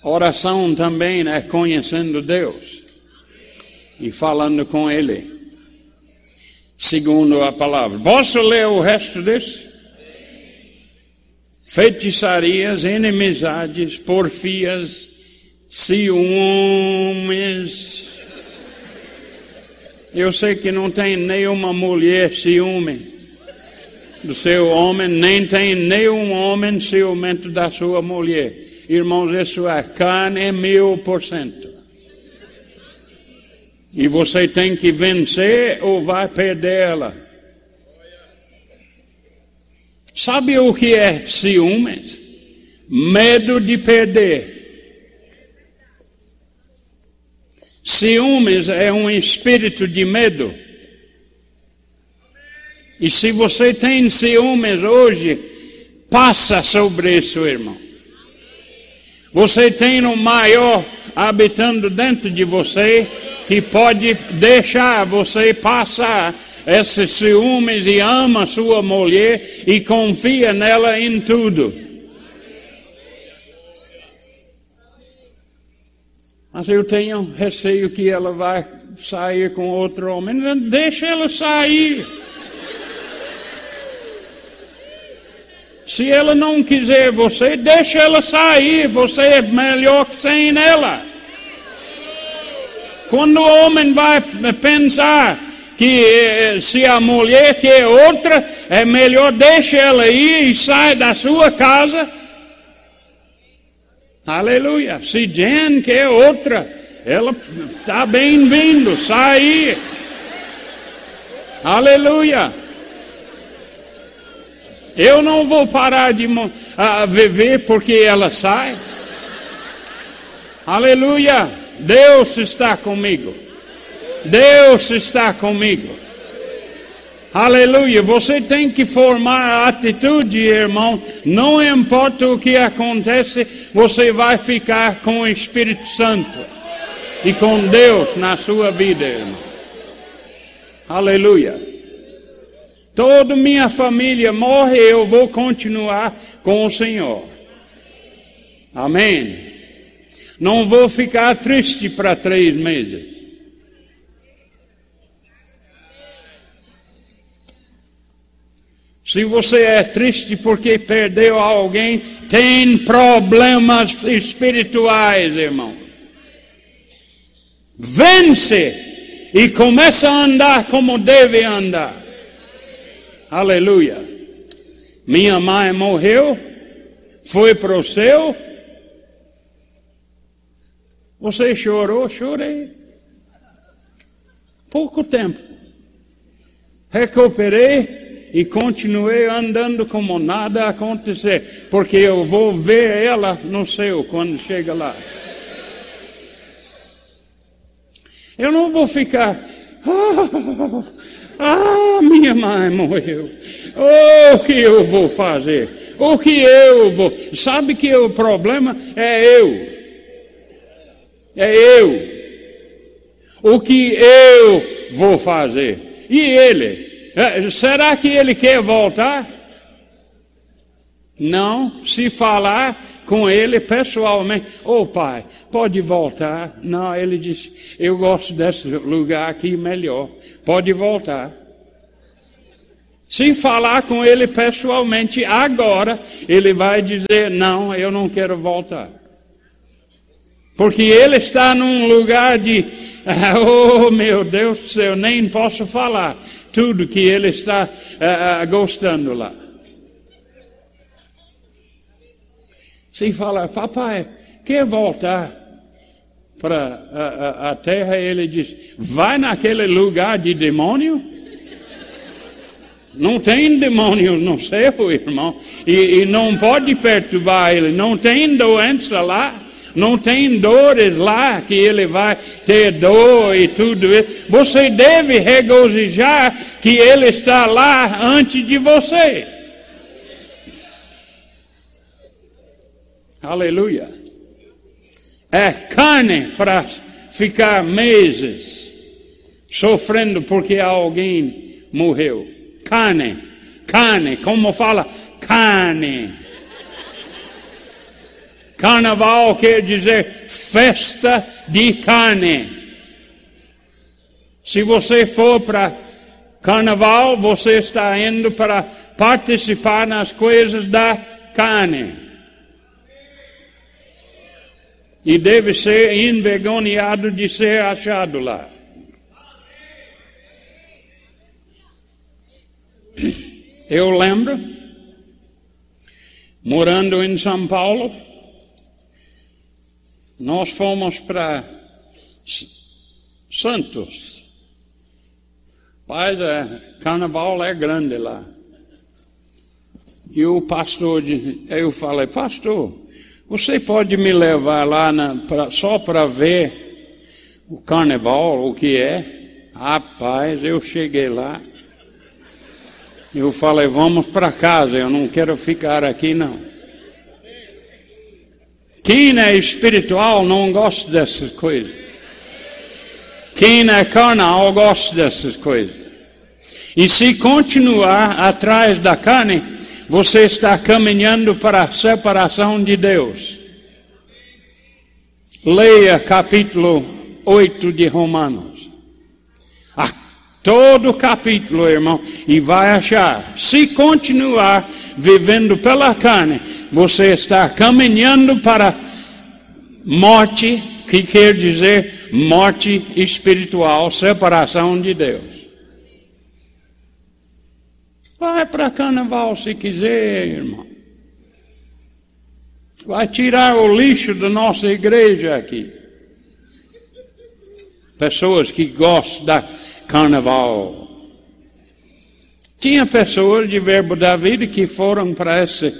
Oração também é conhecendo Deus e falando com ele, segundo a palavra. Posso ler o resto disso? Feitiçarias, inimizades, porfias, ciúmes. Eu sei que não tem nenhuma mulher ciúme do seu homem, nem tem nenhum homem ciumento da sua mulher. Irmãos, isso é carne mil por cento. E você tem que vencer ou vai perder ela. Sabe o que é ciúmes? Medo de perder. Ciúmes é um espírito de medo. E se você tem ciúmes hoje, passa sobre isso, irmão. Você tem o maior habitando dentro de você que pode deixar você passar esses ciúmes e ama sua mulher e confia nela em tudo. Mas eu tenho receio que ela vai sair com outro homem. Deixa ela sair. Se ela não quiser você, deixa ela sair. Você é melhor que sem ela. Quando o homem vai pensar que eh, se a mulher quer outra, é melhor deixa ela ir e sai da sua casa. Aleluia. Se Jen quer outra, ela está bem-vindo, sai. Aleluia. Eu não vou parar de uh, viver porque ela sai. Aleluia. Deus está comigo. Deus está comigo. Aleluia. Você tem que formar a atitude, irmão. Não importa o que acontece, você vai ficar com o Espírito Santo e com Deus na sua vida, irmão. Aleluia. Toda minha família morre, eu vou continuar com o Senhor. Amém. Não vou ficar triste para três meses. Se você é triste porque perdeu alguém, tem problemas espirituais, irmão. Vence e começa a andar como deve andar. Aleluia. Minha mãe morreu, foi para o céu você chorou? Chorei. Pouco tempo. Recuperei e continuei andando como nada acontecer, porque eu vou ver ela no céu quando chega lá. Eu não vou ficar. Ah, ah, minha mãe morreu. Oh, o que eu vou fazer? O que eu vou. Sabe que o problema é eu. É eu. O que eu vou fazer? E ele? É, será que ele quer voltar? Não, se falar com ele pessoalmente, ô oh, pai, pode voltar. Não, ele disse, eu gosto desse lugar aqui melhor, pode voltar. Se falar com ele pessoalmente agora, ele vai dizer: Não, eu não quero voltar. Porque ele está num lugar de, oh meu Deus do céu, nem posso falar tudo que ele está uh, gostando lá. Se fala, papai, quer voltar para a, a, a terra? Ele diz, vai naquele lugar de demônio? Não tem demônio no céu, irmão. E, e, não pode perturbar ele. Não tem doença lá. Não tem dores lá que ele vai ter dor e tudo isso. Você deve regozijar que ele está lá antes de você. Aleluia. É carne para ficar meses sofrendo porque alguém morreu carne, carne, como fala? Carne. Carnaval quer dizer festa de carne. Se você for para carnaval, você está indo para participar nas coisas da carne. E deve ser envergonhado de ser achado lá. Eu lembro, morando em São Paulo, nós fomos para Santos. Pai, carnaval é grande lá. E o pastor, eu falei, pastor, você pode me levar lá na, pra, só para ver o carnaval, o que é? Rapaz, eu cheguei lá. Eu falei, vamos para casa, eu não quero ficar aqui não. Quem é espiritual não gosta dessas coisas. Quem é carnal gosta dessas coisas. E se continuar atrás da carne, você está caminhando para a separação de Deus. Leia capítulo 8 de Romanos. Todo o capítulo, irmão, e vai achar. Se continuar vivendo pela carne, você está caminhando para morte, que quer dizer morte espiritual, separação de Deus. Vai para carnaval se quiser, irmão. Vai tirar o lixo da nossa igreja aqui. Pessoas que gostam da carnaval. Tinha pessoas de Verbo da Vida que foram para esse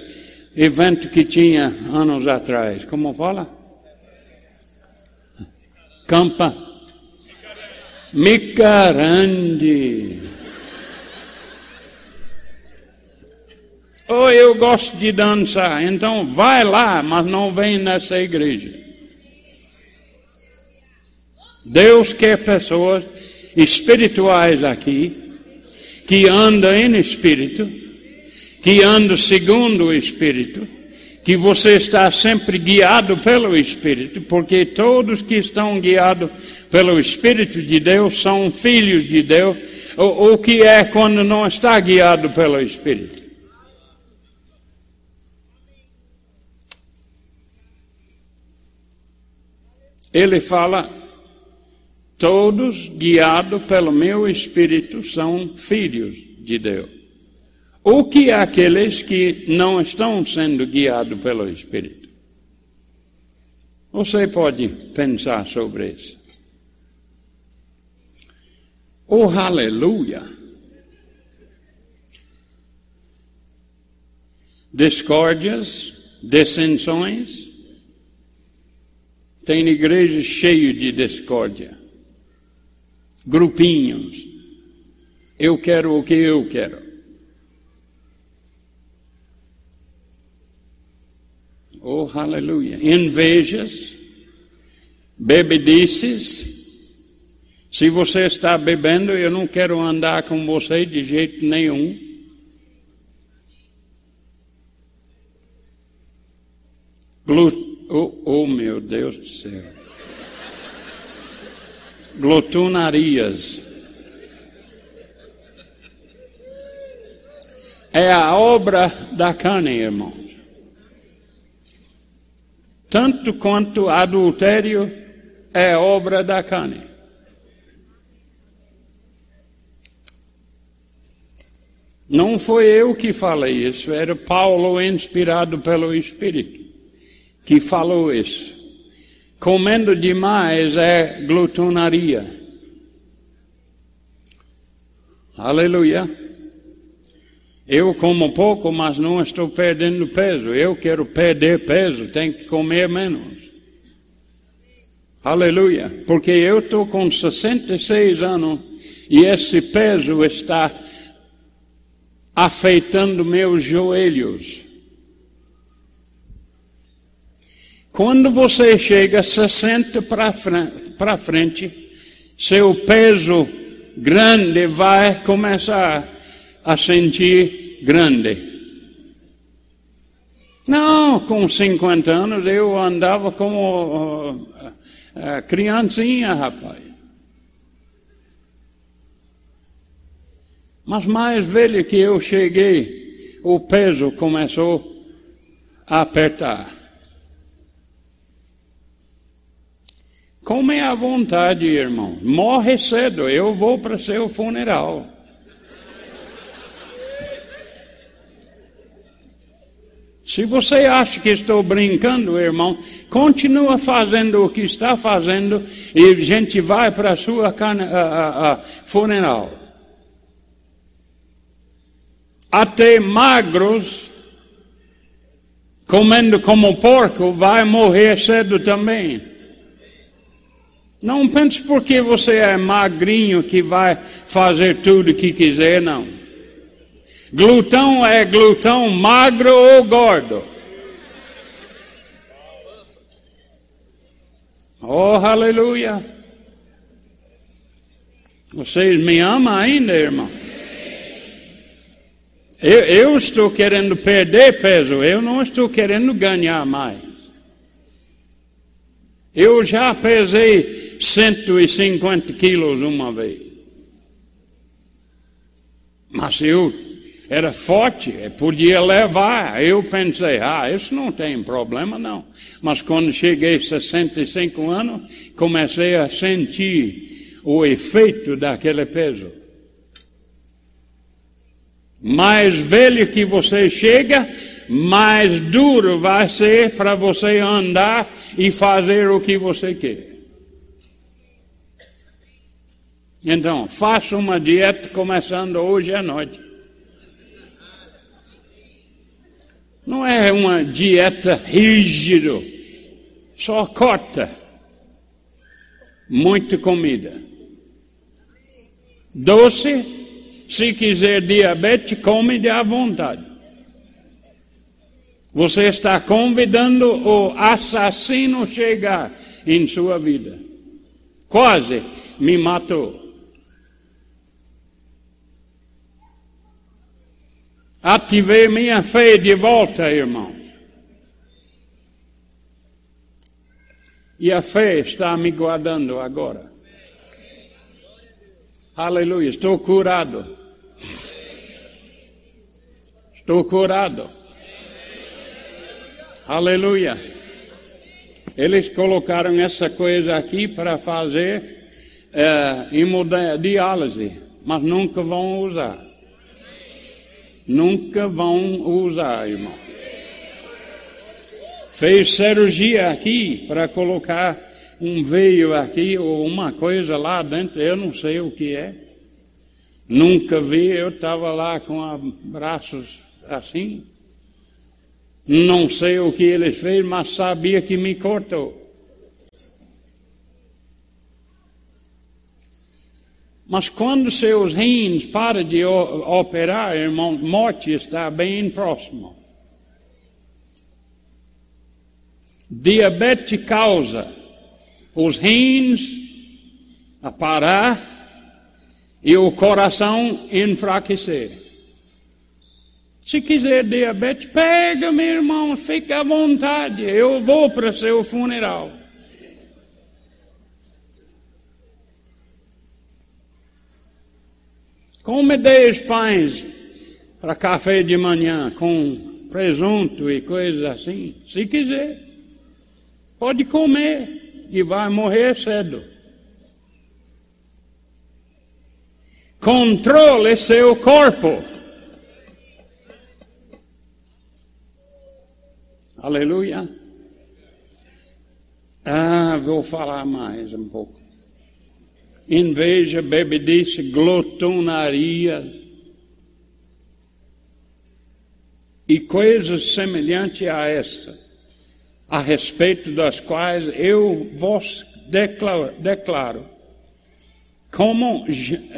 evento que tinha anos atrás. Como fala? Campa. Micarande. Oh, eu gosto de dançar. Então vai lá, mas não vem nessa igreja. Deus quer pessoas espirituais aqui, que andam em espírito, que andam segundo o espírito, que você está sempre guiado pelo espírito, porque todos que estão guiados pelo espírito de Deus são filhos de Deus. O, o que é quando não está guiado pelo espírito? Ele fala Todos, guiados pelo meu Espírito, são filhos de Deus. O que é aqueles que não estão sendo guiados pelo Espírito? Você pode pensar sobre isso. Oh, aleluia! Discórdias, dissensões. Tem igrejas cheias de discórdia. Grupinhos. Eu quero o que eu quero. Oh, aleluia. Invejas, bebedices. Se você está bebendo, eu não quero andar com você de jeito nenhum. Oh, oh, meu Deus do céu. Glutonarias. É a obra da carne, irmão tanto quanto adultério é obra da carne. Não foi eu que falei isso, era Paulo inspirado pelo Espírito que falou isso. Comendo demais é glutonaria. Aleluia. Eu como pouco, mas não estou perdendo peso. Eu quero perder peso, tenho que comer menos. Aleluia. Porque eu estou com 66 anos e esse peso está afetando meus joelhos. Quando você chega 60 para frente, seu peso grande vai começar a sentir grande. Não, com 50 anos eu andava como uh, criancinha, rapaz. Mas mais velho que eu cheguei, o peso começou a apertar. Come à vontade, irmão. Morre cedo, eu vou para seu funeral. Se você acha que estou brincando, irmão, continua fazendo o que está fazendo e a gente vai para a sua a, a, funeral. Até magros, comendo como porco, vai morrer cedo também. Não pense porque você é magrinho que vai fazer tudo o que quiser, não. Glutão é glutão magro ou gordo. Oh, aleluia. Vocês me amam ainda, irmão? Eu, eu, estou querendo perder peso, eu não estou querendo ganhar mais. Eu já pesei 150 quilos uma vez. Mas eu era forte, podia levar. Eu pensei, ah, isso não tem problema não. Mas quando cheguei a 65 anos, comecei a sentir o efeito daquele peso. Mais velho que você chega, mais duro vai ser para você andar e fazer o que você quer. Então, faça uma dieta começando hoje à noite. Não é uma dieta rígida, só corta. Muita comida. Doce, se quiser diabetes, come de à vontade. Você está convidando o assassino chegar em sua vida. Quase me matou. Ativei minha fé de volta, irmão. E a fé está me guardando agora. Aleluia, estou curado. Estou curado. Aleluia. Eles colocaram essa coisa aqui para fazer é, hemodiálise, mas nunca vão usar nunca vão usar, irmão. Fez cirurgia aqui para colocar um veio aqui ou uma coisa lá dentro, eu não sei o que é. Nunca vi, eu estava lá com braços assim. Não sei o que ele fez, mas sabia que me cortou. Mas quando seus rins param de operar, irmão, morte está bem próximo. Diabetes causa os rins a parar e o coração enfraquecer. Se quiser diabetes, pega, meu irmão, fica à vontade. Eu vou para seu funeral. Come dez pães para café de manhã com presunto e coisas assim. Se quiser, pode comer e vai morrer cedo. Controle seu corpo. Aleluia. Ah, vou falar mais um pouco inveja, bebedice, glotonaria e coisas semelhantes a esta, a respeito das quais eu vos declaro, declaro como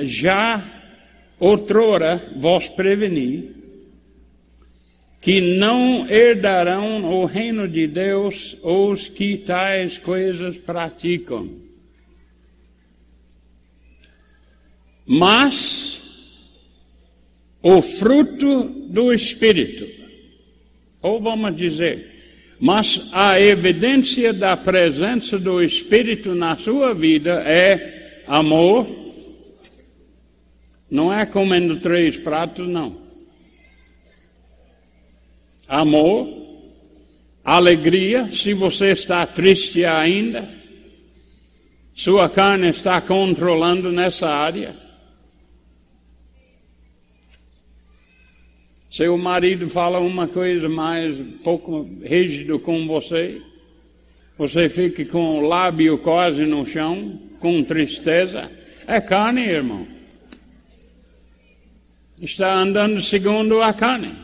já outrora vos preveni, que não herdarão o reino de Deus os que tais coisas praticam. mas o fruto do Espírito. Ou vamos dizer, mas a evidência da presença do Espírito na sua vida é amor, não é comendo três pratos, não. Amor, alegria, se você está triste ainda, sua carne está controlando nessa área. Seu marido fala uma coisa mais um pouco rígido com você, você fica com o lábio quase no chão, com tristeza. É carne, irmão. Está andando segundo a carne.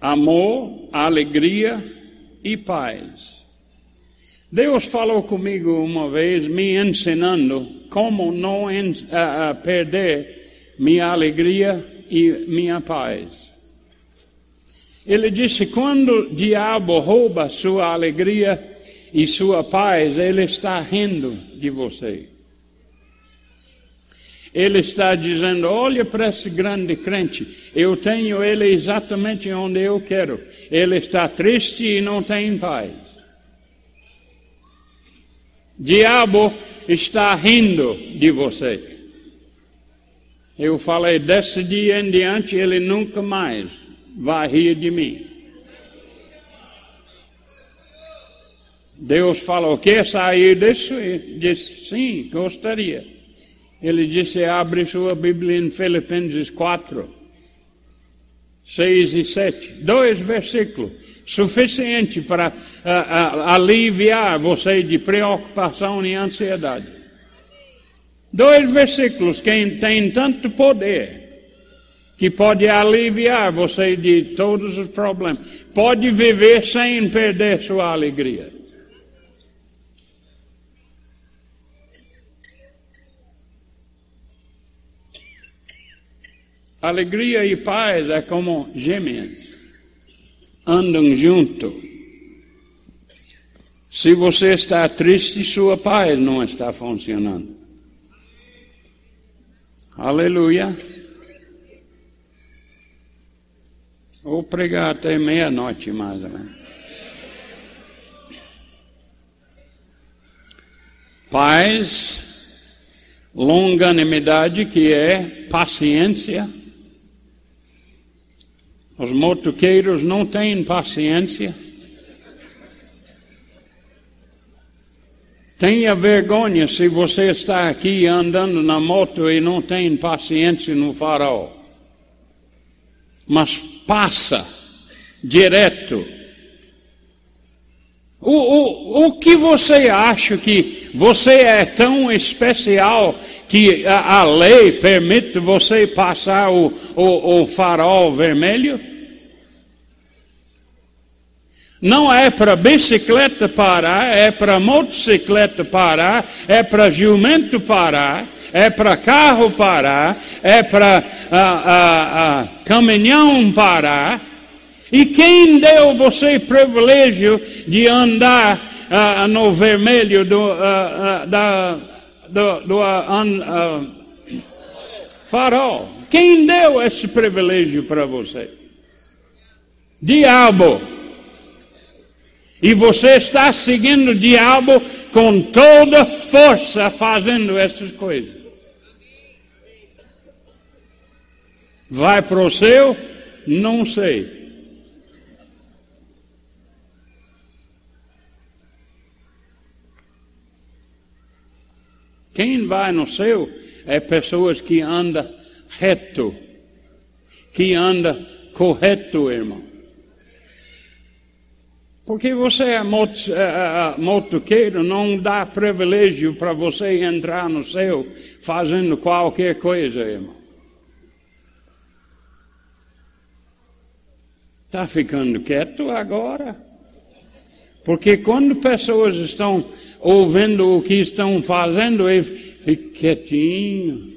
Amor, alegria e paz. Deus falou comigo uma vez, me ensinando como não uh, perder minha alegria e minha paz. Ele disse: quando o diabo rouba sua alegria e sua paz, ele está rindo de você. Ele está dizendo: olha para esse grande crente, eu tenho ele exatamente onde eu quero. Ele está triste e não tem paz. Diabo está rindo de você. Eu falei, desse dia em diante ele nunca mais vai rir de mim. Deus falou, quer sair disso? E disse, sim, gostaria. Ele disse, abre sua Bíblia em Filipenses 4, 6 e 7. Dois versículos suficiente para uh, uh, aliviar você de preocupação e ansiedade. Dois versículos que têm tanto poder que pode aliviar você de todos os problemas. Pode viver sem perder sua alegria. Alegria e paz é como gêmeas andam junto. Se você está triste, sua paz não está funcionando. Aleluia. Vou pregar até meia-noite mais ou menos. Paz, longanimidade, que é paciência os motoqueiros não têm paciência. Tenha vergonha se você está aqui andando na moto e não tem paciência no farol. Mas passa direto. O, o, o que você acha que você é tão especial que a, a lei permite você passar o, o, o farol vermelho? Não é para bicicleta parar, é para motocicleta parar, é para jumento parar, é para carro parar, é para caminhão parar. E quem deu você privilégio de andar no vermelho do, da, do, do farol? Quem deu esse privilégio para você? Diabo. E você está seguindo o diabo com toda força fazendo essas coisas. Vai para o céu? Não sei. Quem vai no céu é pessoas que andam reto, que andam correto, irmão. Porque você é, mot, é, é motoqueiro, não dá privilégio para você entrar no céu fazendo qualquer coisa, irmão. Está ficando quieto agora? Porque quando pessoas estão ouvindo o que estão fazendo, e fica quietinho.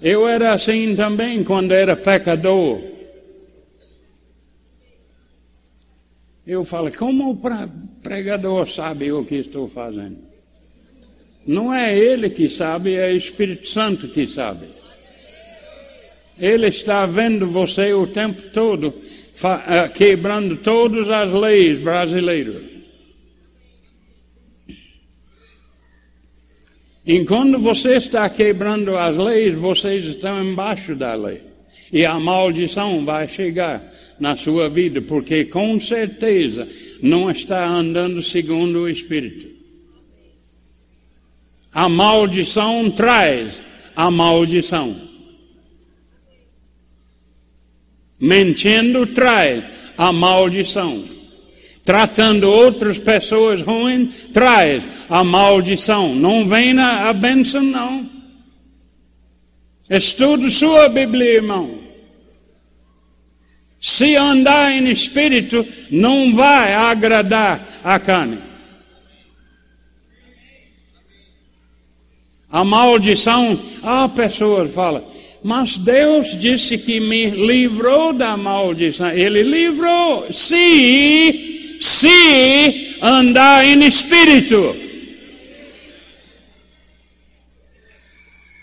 Eu era assim também quando era pecador. Eu falo, como o pregador sabe o que estou fazendo? Não é ele que sabe, é o Espírito Santo que sabe. Ele está vendo você o tempo todo, quebrando todas as leis brasileiras. Enquanto você está quebrando as leis, vocês estão embaixo da lei. E a maldição vai chegar na sua vida, porque com certeza não está andando segundo o Espírito. A maldição traz a maldição. Mentindo traz a maldição tratando outras pessoas ruins, traz a maldição. Não vem a, a bênção, não. Estude sua Bíblia, irmão. Se andar em espírito, não vai agradar a carne. A maldição, a pessoas fala, mas Deus disse que me livrou da maldição. Ele livrou, se se andar em espírito.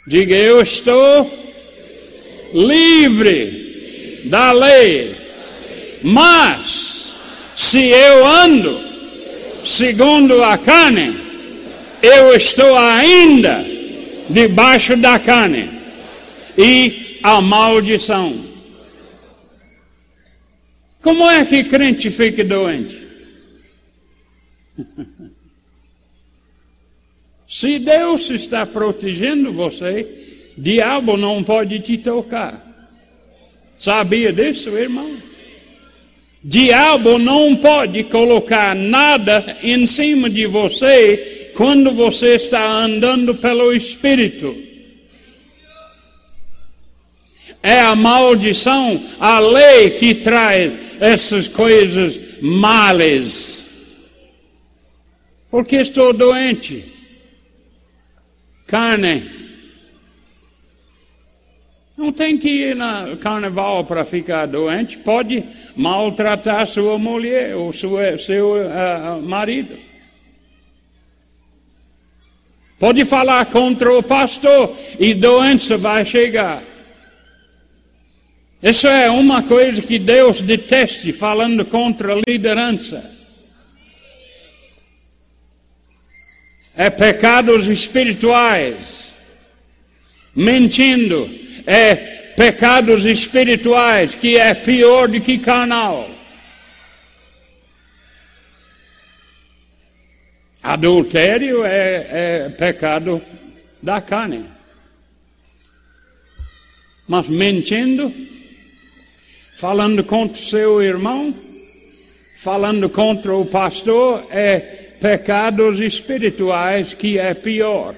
Diga, eu estou livre da lei, mas se eu ando segundo a carne, eu estou ainda debaixo da carne e a maldição. Como é que crente fica doente? Se Deus está protegendo você, diabo não pode te tocar. Sabia disso, irmão? Diabo não pode colocar nada em cima de você quando você está andando pelo Espírito. É a maldição, a lei que traz essas coisas males. Porque estou doente. Carne. Não tem que ir no carnaval para ficar doente. Pode maltratar sua mulher ou sua, seu uh, marido. Pode falar contra o pastor e doença vai chegar. Isso é uma coisa que Deus deteste falando contra a liderança. é pecados espirituais. Mentindo é pecados espirituais, que é pior do que carnal. Adultério é, é pecado da carne. Mas mentindo, falando contra seu irmão, falando contra o pastor é pecados espirituais que é pior.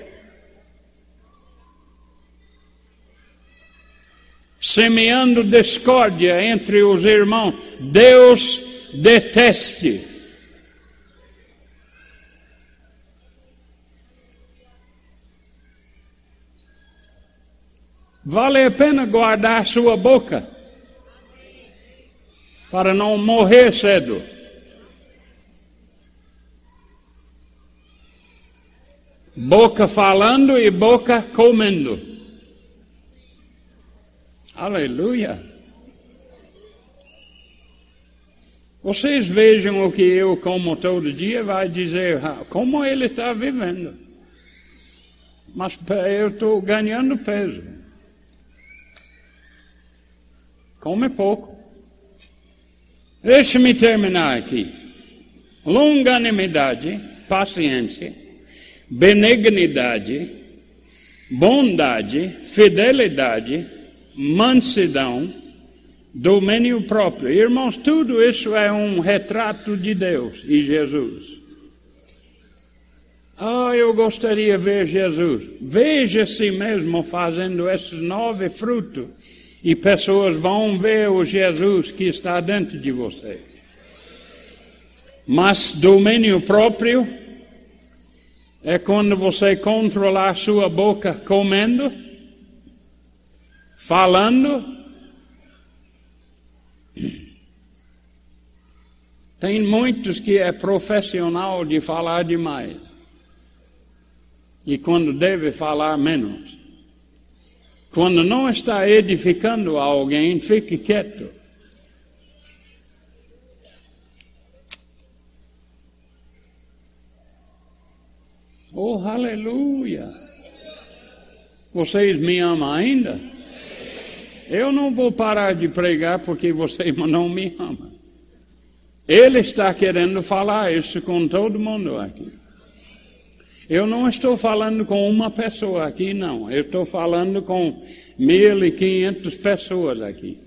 Semeando discórdia entre os irmãos, Deus deteste. Vale a pena guardar sua boca para não morrer cedo. Boca falando e boca comendo. Aleluia. Vocês vejam o que eu como todo dia, vai dizer como ele está vivendo. Mas eu estou ganhando peso. Come pouco. Deixe-me terminar aqui. Longanimidade, paciência, benignidade, bondade, fidelidade, mansidão, domínio próprio. Irmãos, tudo isso é um retrato de Deus e Jesus. Ah, oh, eu gostaria de ver Jesus. Veja si mesmo fazendo esses nove frutos e pessoas vão ver o Jesus que está dentro de você. Mas domínio próprio é quando você controlar sua boca comendo, falando. Tem muitos que é profissional de falar demais. E quando deve falar menos. Quando não está edificando alguém, fique quieto. Oh, aleluia! Vocês me amam ainda? Eu não vou parar de pregar porque vocês não me amam. Ele está querendo falar isso com todo mundo aqui. Eu não estou falando com uma pessoa aqui, não. Eu estou falando com mil e quinhentas pessoas aqui.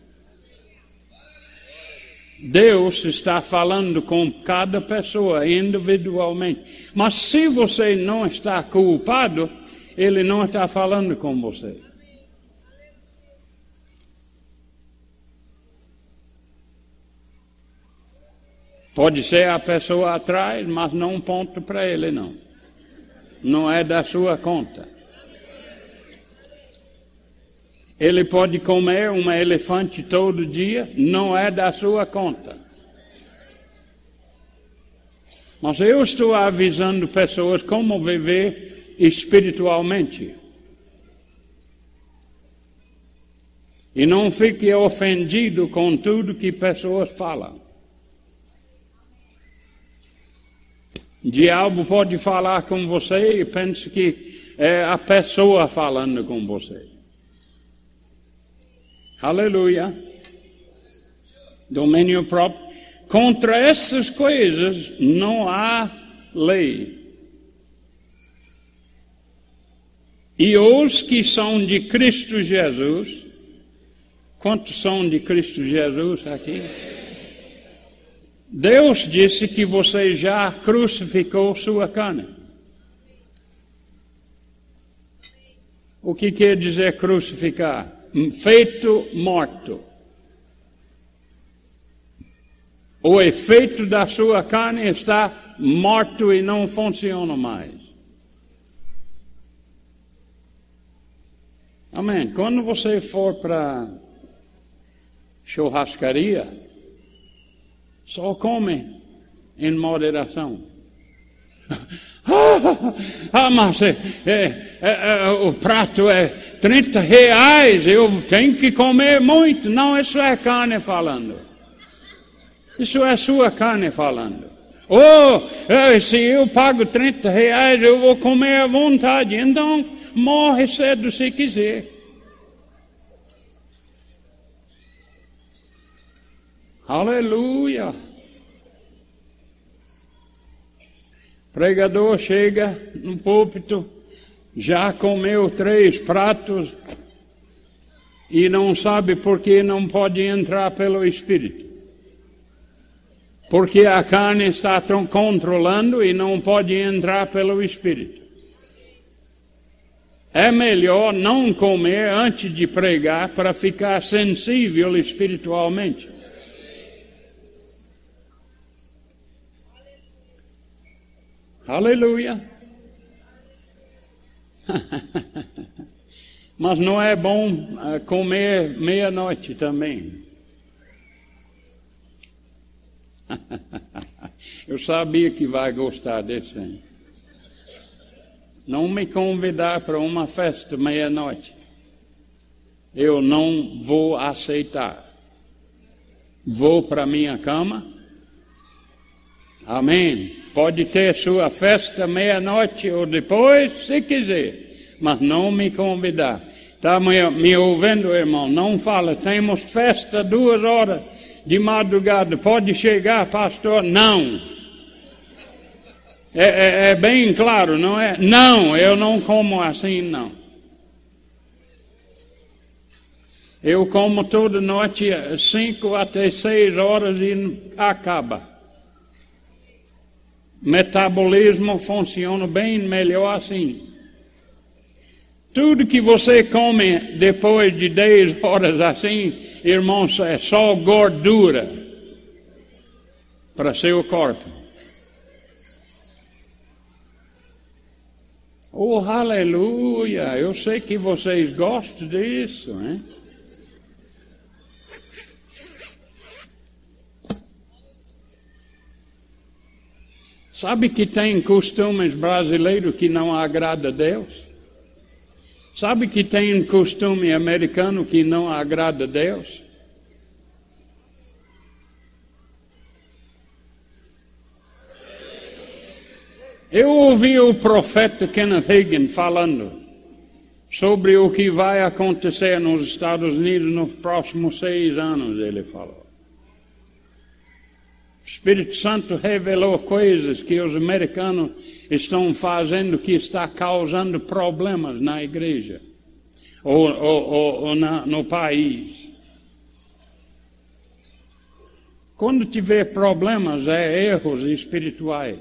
Deus está falando com cada pessoa individualmente. Mas se você não está culpado, Ele não está falando com você. Pode ser a pessoa atrás, mas não ponto para ele, não não é da sua conta. Ele pode comer um elefante todo dia, não é da sua conta. Mas eu estou avisando pessoas como viver espiritualmente. E não fique ofendido com tudo que pessoas falam. Diabo pode falar com você e pensa que é a pessoa falando com você. Aleluia. Domínio próprio. Contra essas coisas não há lei. E os que são de Cristo Jesus, quantos são de Cristo Jesus aqui? Deus disse que você já crucificou sua carne. O que quer dizer crucificar? Feito morto. O efeito da sua carne está morto e não funciona mais. Amém. Quando você for para churrascaria, só come em moderação. ah, mas é, é, é, o prato é 30 reais, eu tenho que comer muito. Não, isso é carne falando. Isso é sua carne falando. Oh, se eu pago 30 reais, eu vou comer à vontade. Então, morre cedo se quiser. Aleluia. Pregador chega no púlpito, já comeu três pratos e não sabe por que não pode entrar pelo Espírito. Porque a carne está controlando e não pode entrar pelo Espírito. É melhor não comer antes de pregar para ficar sensível espiritualmente. Aleluia. Mas não é bom ah, comer meia-noite também. Eu sabia que vai gostar desse. Não me convidar para uma festa meia-noite. Eu não vou aceitar. Vou para minha cama. Amém. Pode ter sua festa meia-noite ou depois, se quiser mas não me convidar. Está me, me ouvindo, irmão? Não fala, temos festa duas horas de madrugada, pode chegar, pastor? Não. É, é, é, bem claro, não é? Não, eu não como assim, não. Eu como toda noite, cinco até seis horas e acaba. Metabolismo funciona bem melhor assim. Tudo que você come depois de 10 horas assim, irmãos, é só gordura para seu corpo. Oh, aleluia! Eu sei que vocês gostam disso, né? Sabe que tem costumes brasileiros que não agrada a Deus? Sabe que tem um costume americano que não agrada a Deus? Eu ouvi o profeta Kenneth Hagin falando sobre o que vai acontecer nos Estados Unidos nos próximos seis anos, ele falou. O Espírito Santo revelou coisas que os americanos estão fazendo que está causando problemas na igreja ou, ou, ou, ou na, no país. Quando tiver problemas, é erros espirituais.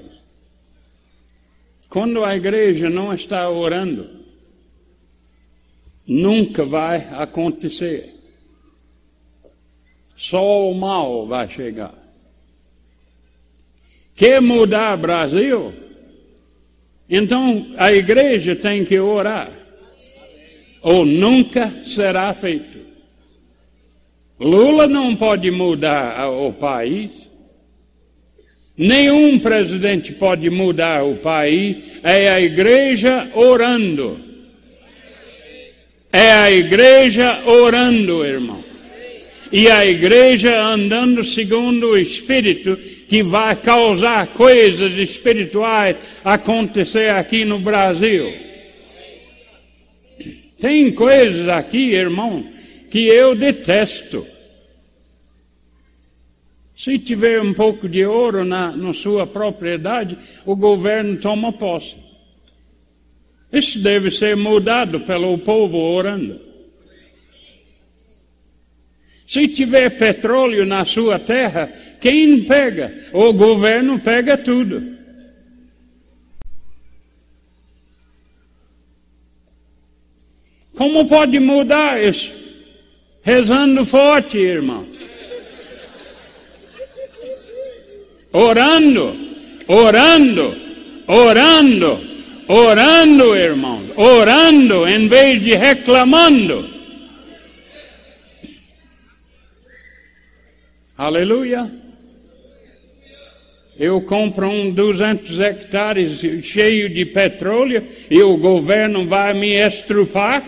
Quando a igreja não está orando, nunca vai acontecer. Só o mal vai chegar. Quer mudar o Brasil? Então a igreja tem que orar. Ou nunca será feito. Lula não pode mudar o país. Nenhum presidente pode mudar o país. É a igreja orando. É a igreja orando, irmão. E a igreja andando segundo o Espírito que vai causar coisas espirituais acontecer aqui no Brasil. Tem coisas aqui, irmão, que eu detesto. Se tiver um pouco de ouro na, na sua propriedade, o governo toma posse. Isso deve ser mudado pelo povo orando. Se tiver petróleo na sua terra, quem pega? O governo pega tudo. Como pode mudar isso? Rezando forte, irmão. Orando, orando, orando, orando, irmão. Orando em vez de reclamando. Aleluia. Eu compro um 200 hectares cheio de petróleo e o governo vai me estrupar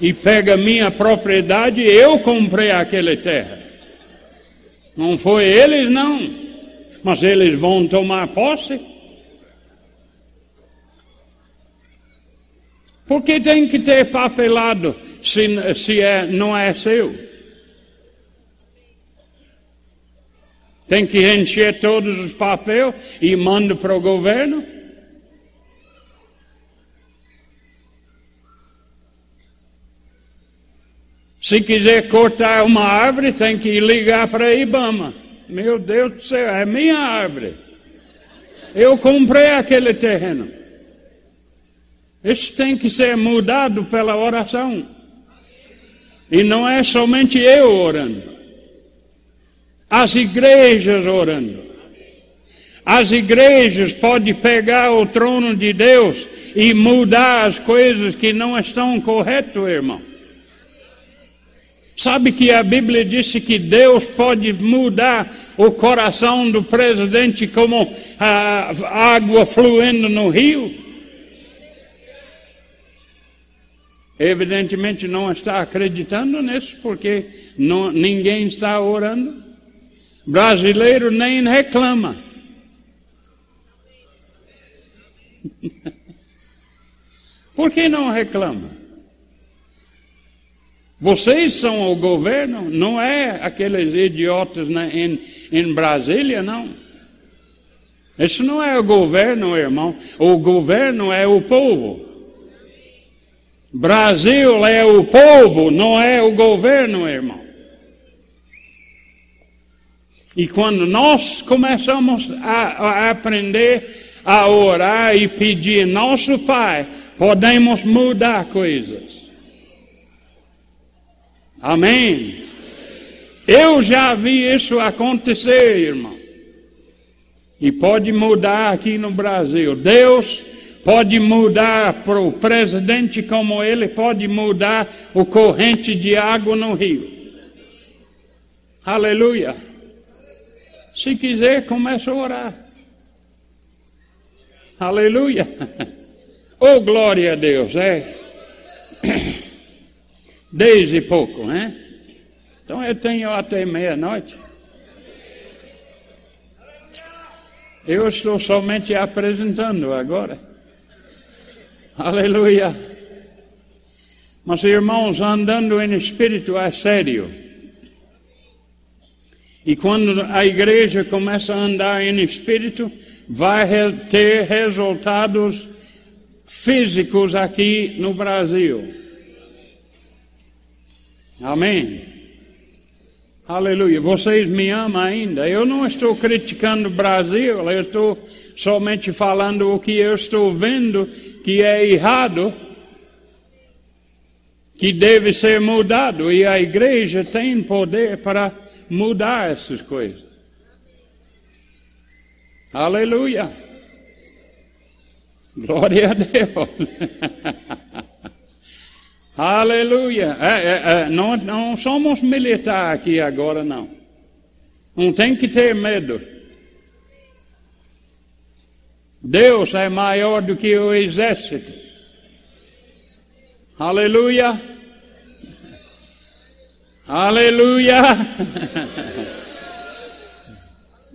e pega minha propriedade. Eu comprei aquela terra. Não foi eles, não. Mas eles vão tomar posse. Porque tem que ter papelado se, se é, não é seu. Tem que encher todos os papéis e manda para o governo? Se quiser cortar uma árvore, tem que ligar para a Ibama. Meu Deus do céu, é minha árvore. Eu comprei aquele terreno. Isso tem que ser mudado pela oração. E não é somente eu orando. As igrejas orando. As igrejas podem pegar o trono de Deus e mudar as coisas que não estão corretas, irmão. Sabe que a Bíblia disse que Deus pode mudar o coração do presidente como a água fluindo no rio? Evidentemente não está acreditando nisso, porque não, ninguém está orando. Brasileiro nem reclama. Por que não reclama? Vocês são o governo, não é aqueles idiotas na, em, em Brasília, não. Isso não é o governo, irmão. O governo é o povo. Brasil é o povo, não é o governo, irmão. E quando nós começamos a, a aprender a orar e pedir nosso Pai, podemos mudar coisas. Amém. Eu já vi isso acontecer, irmão. E pode mudar aqui no Brasil. Deus pode mudar para o presidente como ele pode mudar o corrente de água no rio. Aleluia. Se quiser, comece a orar. Aleluia. Oh, glória a Deus, é. Dez e pouco, né? Então eu tenho até meia-noite. Eu estou somente apresentando agora. Aleluia. Mas irmãos, andando em espírito é sério. E quando a igreja começa a andar em espírito, vai ter resultados físicos aqui no Brasil. Amém. Aleluia. Vocês me amam ainda. Eu não estou criticando o Brasil, eu estou somente falando o que eu estou vendo que é errado, que deve ser mudado. E a igreja tem poder para mudar essas coisas. Aleluia. Glória a Deus. Aleluia. É, é, é, não, não somos militar aqui agora, não. Não tem que ter medo. Deus é maior do que o exército. Aleluia. Aleluia.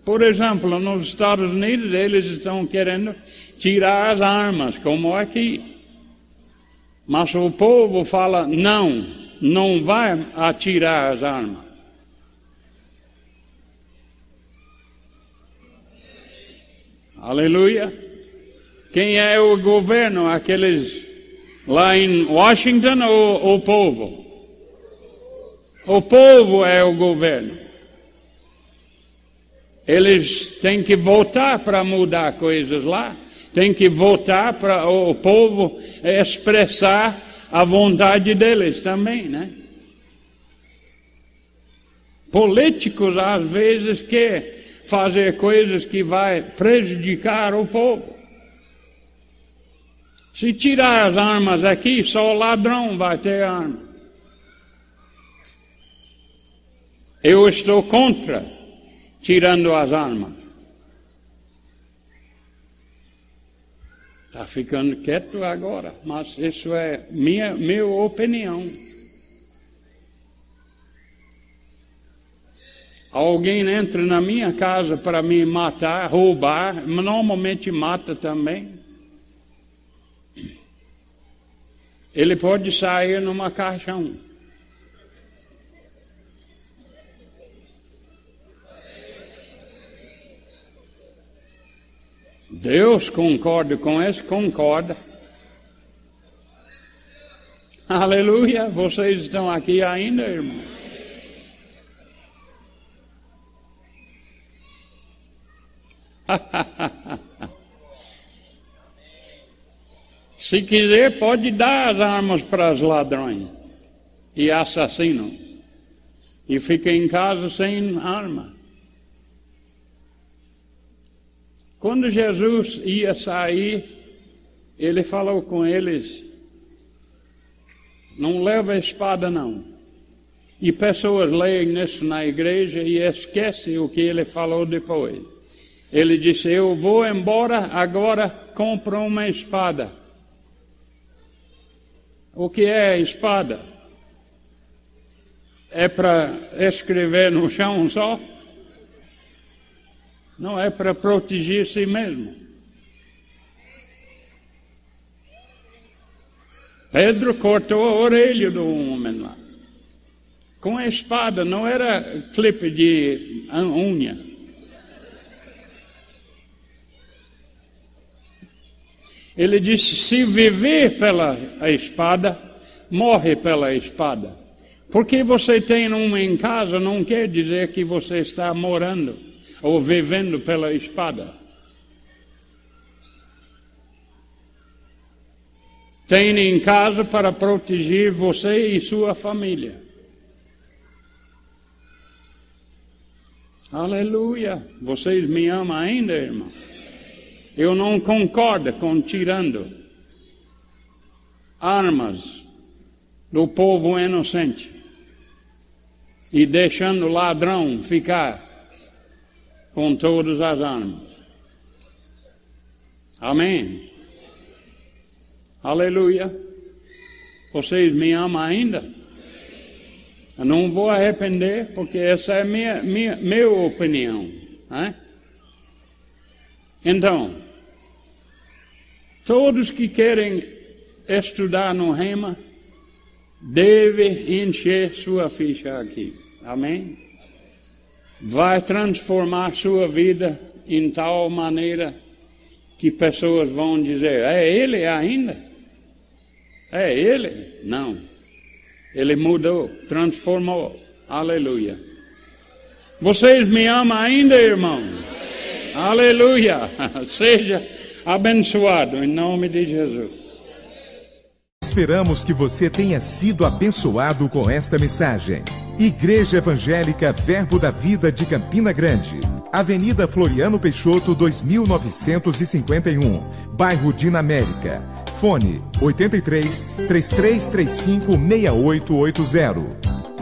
Por exemplo, nos Estados Unidos, eles estão querendo tirar as armas, como aqui. Mas o povo fala: não, não vai atirar as armas. Aleluia. Quem é o governo? Aqueles lá em Washington ou o povo? O povo é o governo. Eles têm que votar para mudar coisas lá tem que votar para o povo expressar a vontade deles também, né? Políticos às vezes querem fazer coisas que vai prejudicar o povo. Se tirar as armas aqui, só o ladrão vai ter arma. Eu estou contra tirando as armas. Está ficando quieto agora, mas isso é minha, minha opinião. Alguém entra na minha casa para me matar, roubar, normalmente mata também. Ele pode sair numa caixão. Deus concorda com isso? Concorda. Aleluia. Vocês estão aqui ainda, irmão? Se quiser, pode dar as armas para os ladrões e assassinos. E fica em casa sem arma. Quando Jesus ia sair, ele falou com eles: não leva a espada, não. E pessoas leem isso na igreja e esquecem o que ele falou depois. Ele disse: Eu vou embora, agora compro uma espada. O que é espada? É para escrever no chão só? Não é para proteger si mesmo. Pedro cortou a orelha do homem lá. Com a espada, não era clipe de unha. Ele disse: se viver pela espada, morre pela espada. Porque você tem uma em casa não quer dizer que você está morando ou vivendo pela espada. Tem em casa para proteger você e sua família. Aleluia. Vocês me amam ainda, irmão? Eu não concordo com tirando armas do povo inocente e deixando o ladrão ficar com todas as armas. Amém. Aleluia. Vocês me amam ainda? Eu não vou arrepender, porque essa é minha, minha, minha opinião. Né? Então, todos que querem estudar no Rema, devem encher sua ficha aqui. Amém? Vai transformar sua vida em tal maneira que pessoas vão dizer: é ele ainda? É ele? Não. Ele mudou, transformou. Aleluia. Vocês me amam ainda, irmão? Aleluia. Seja abençoado em nome de Jesus. Esperamos que você tenha sido abençoado com esta mensagem. Igreja Evangélica Verbo da Vida de Campina Grande. Avenida Floriano Peixoto, 2951, bairro Dinamérica. Fone 83 3335 6880.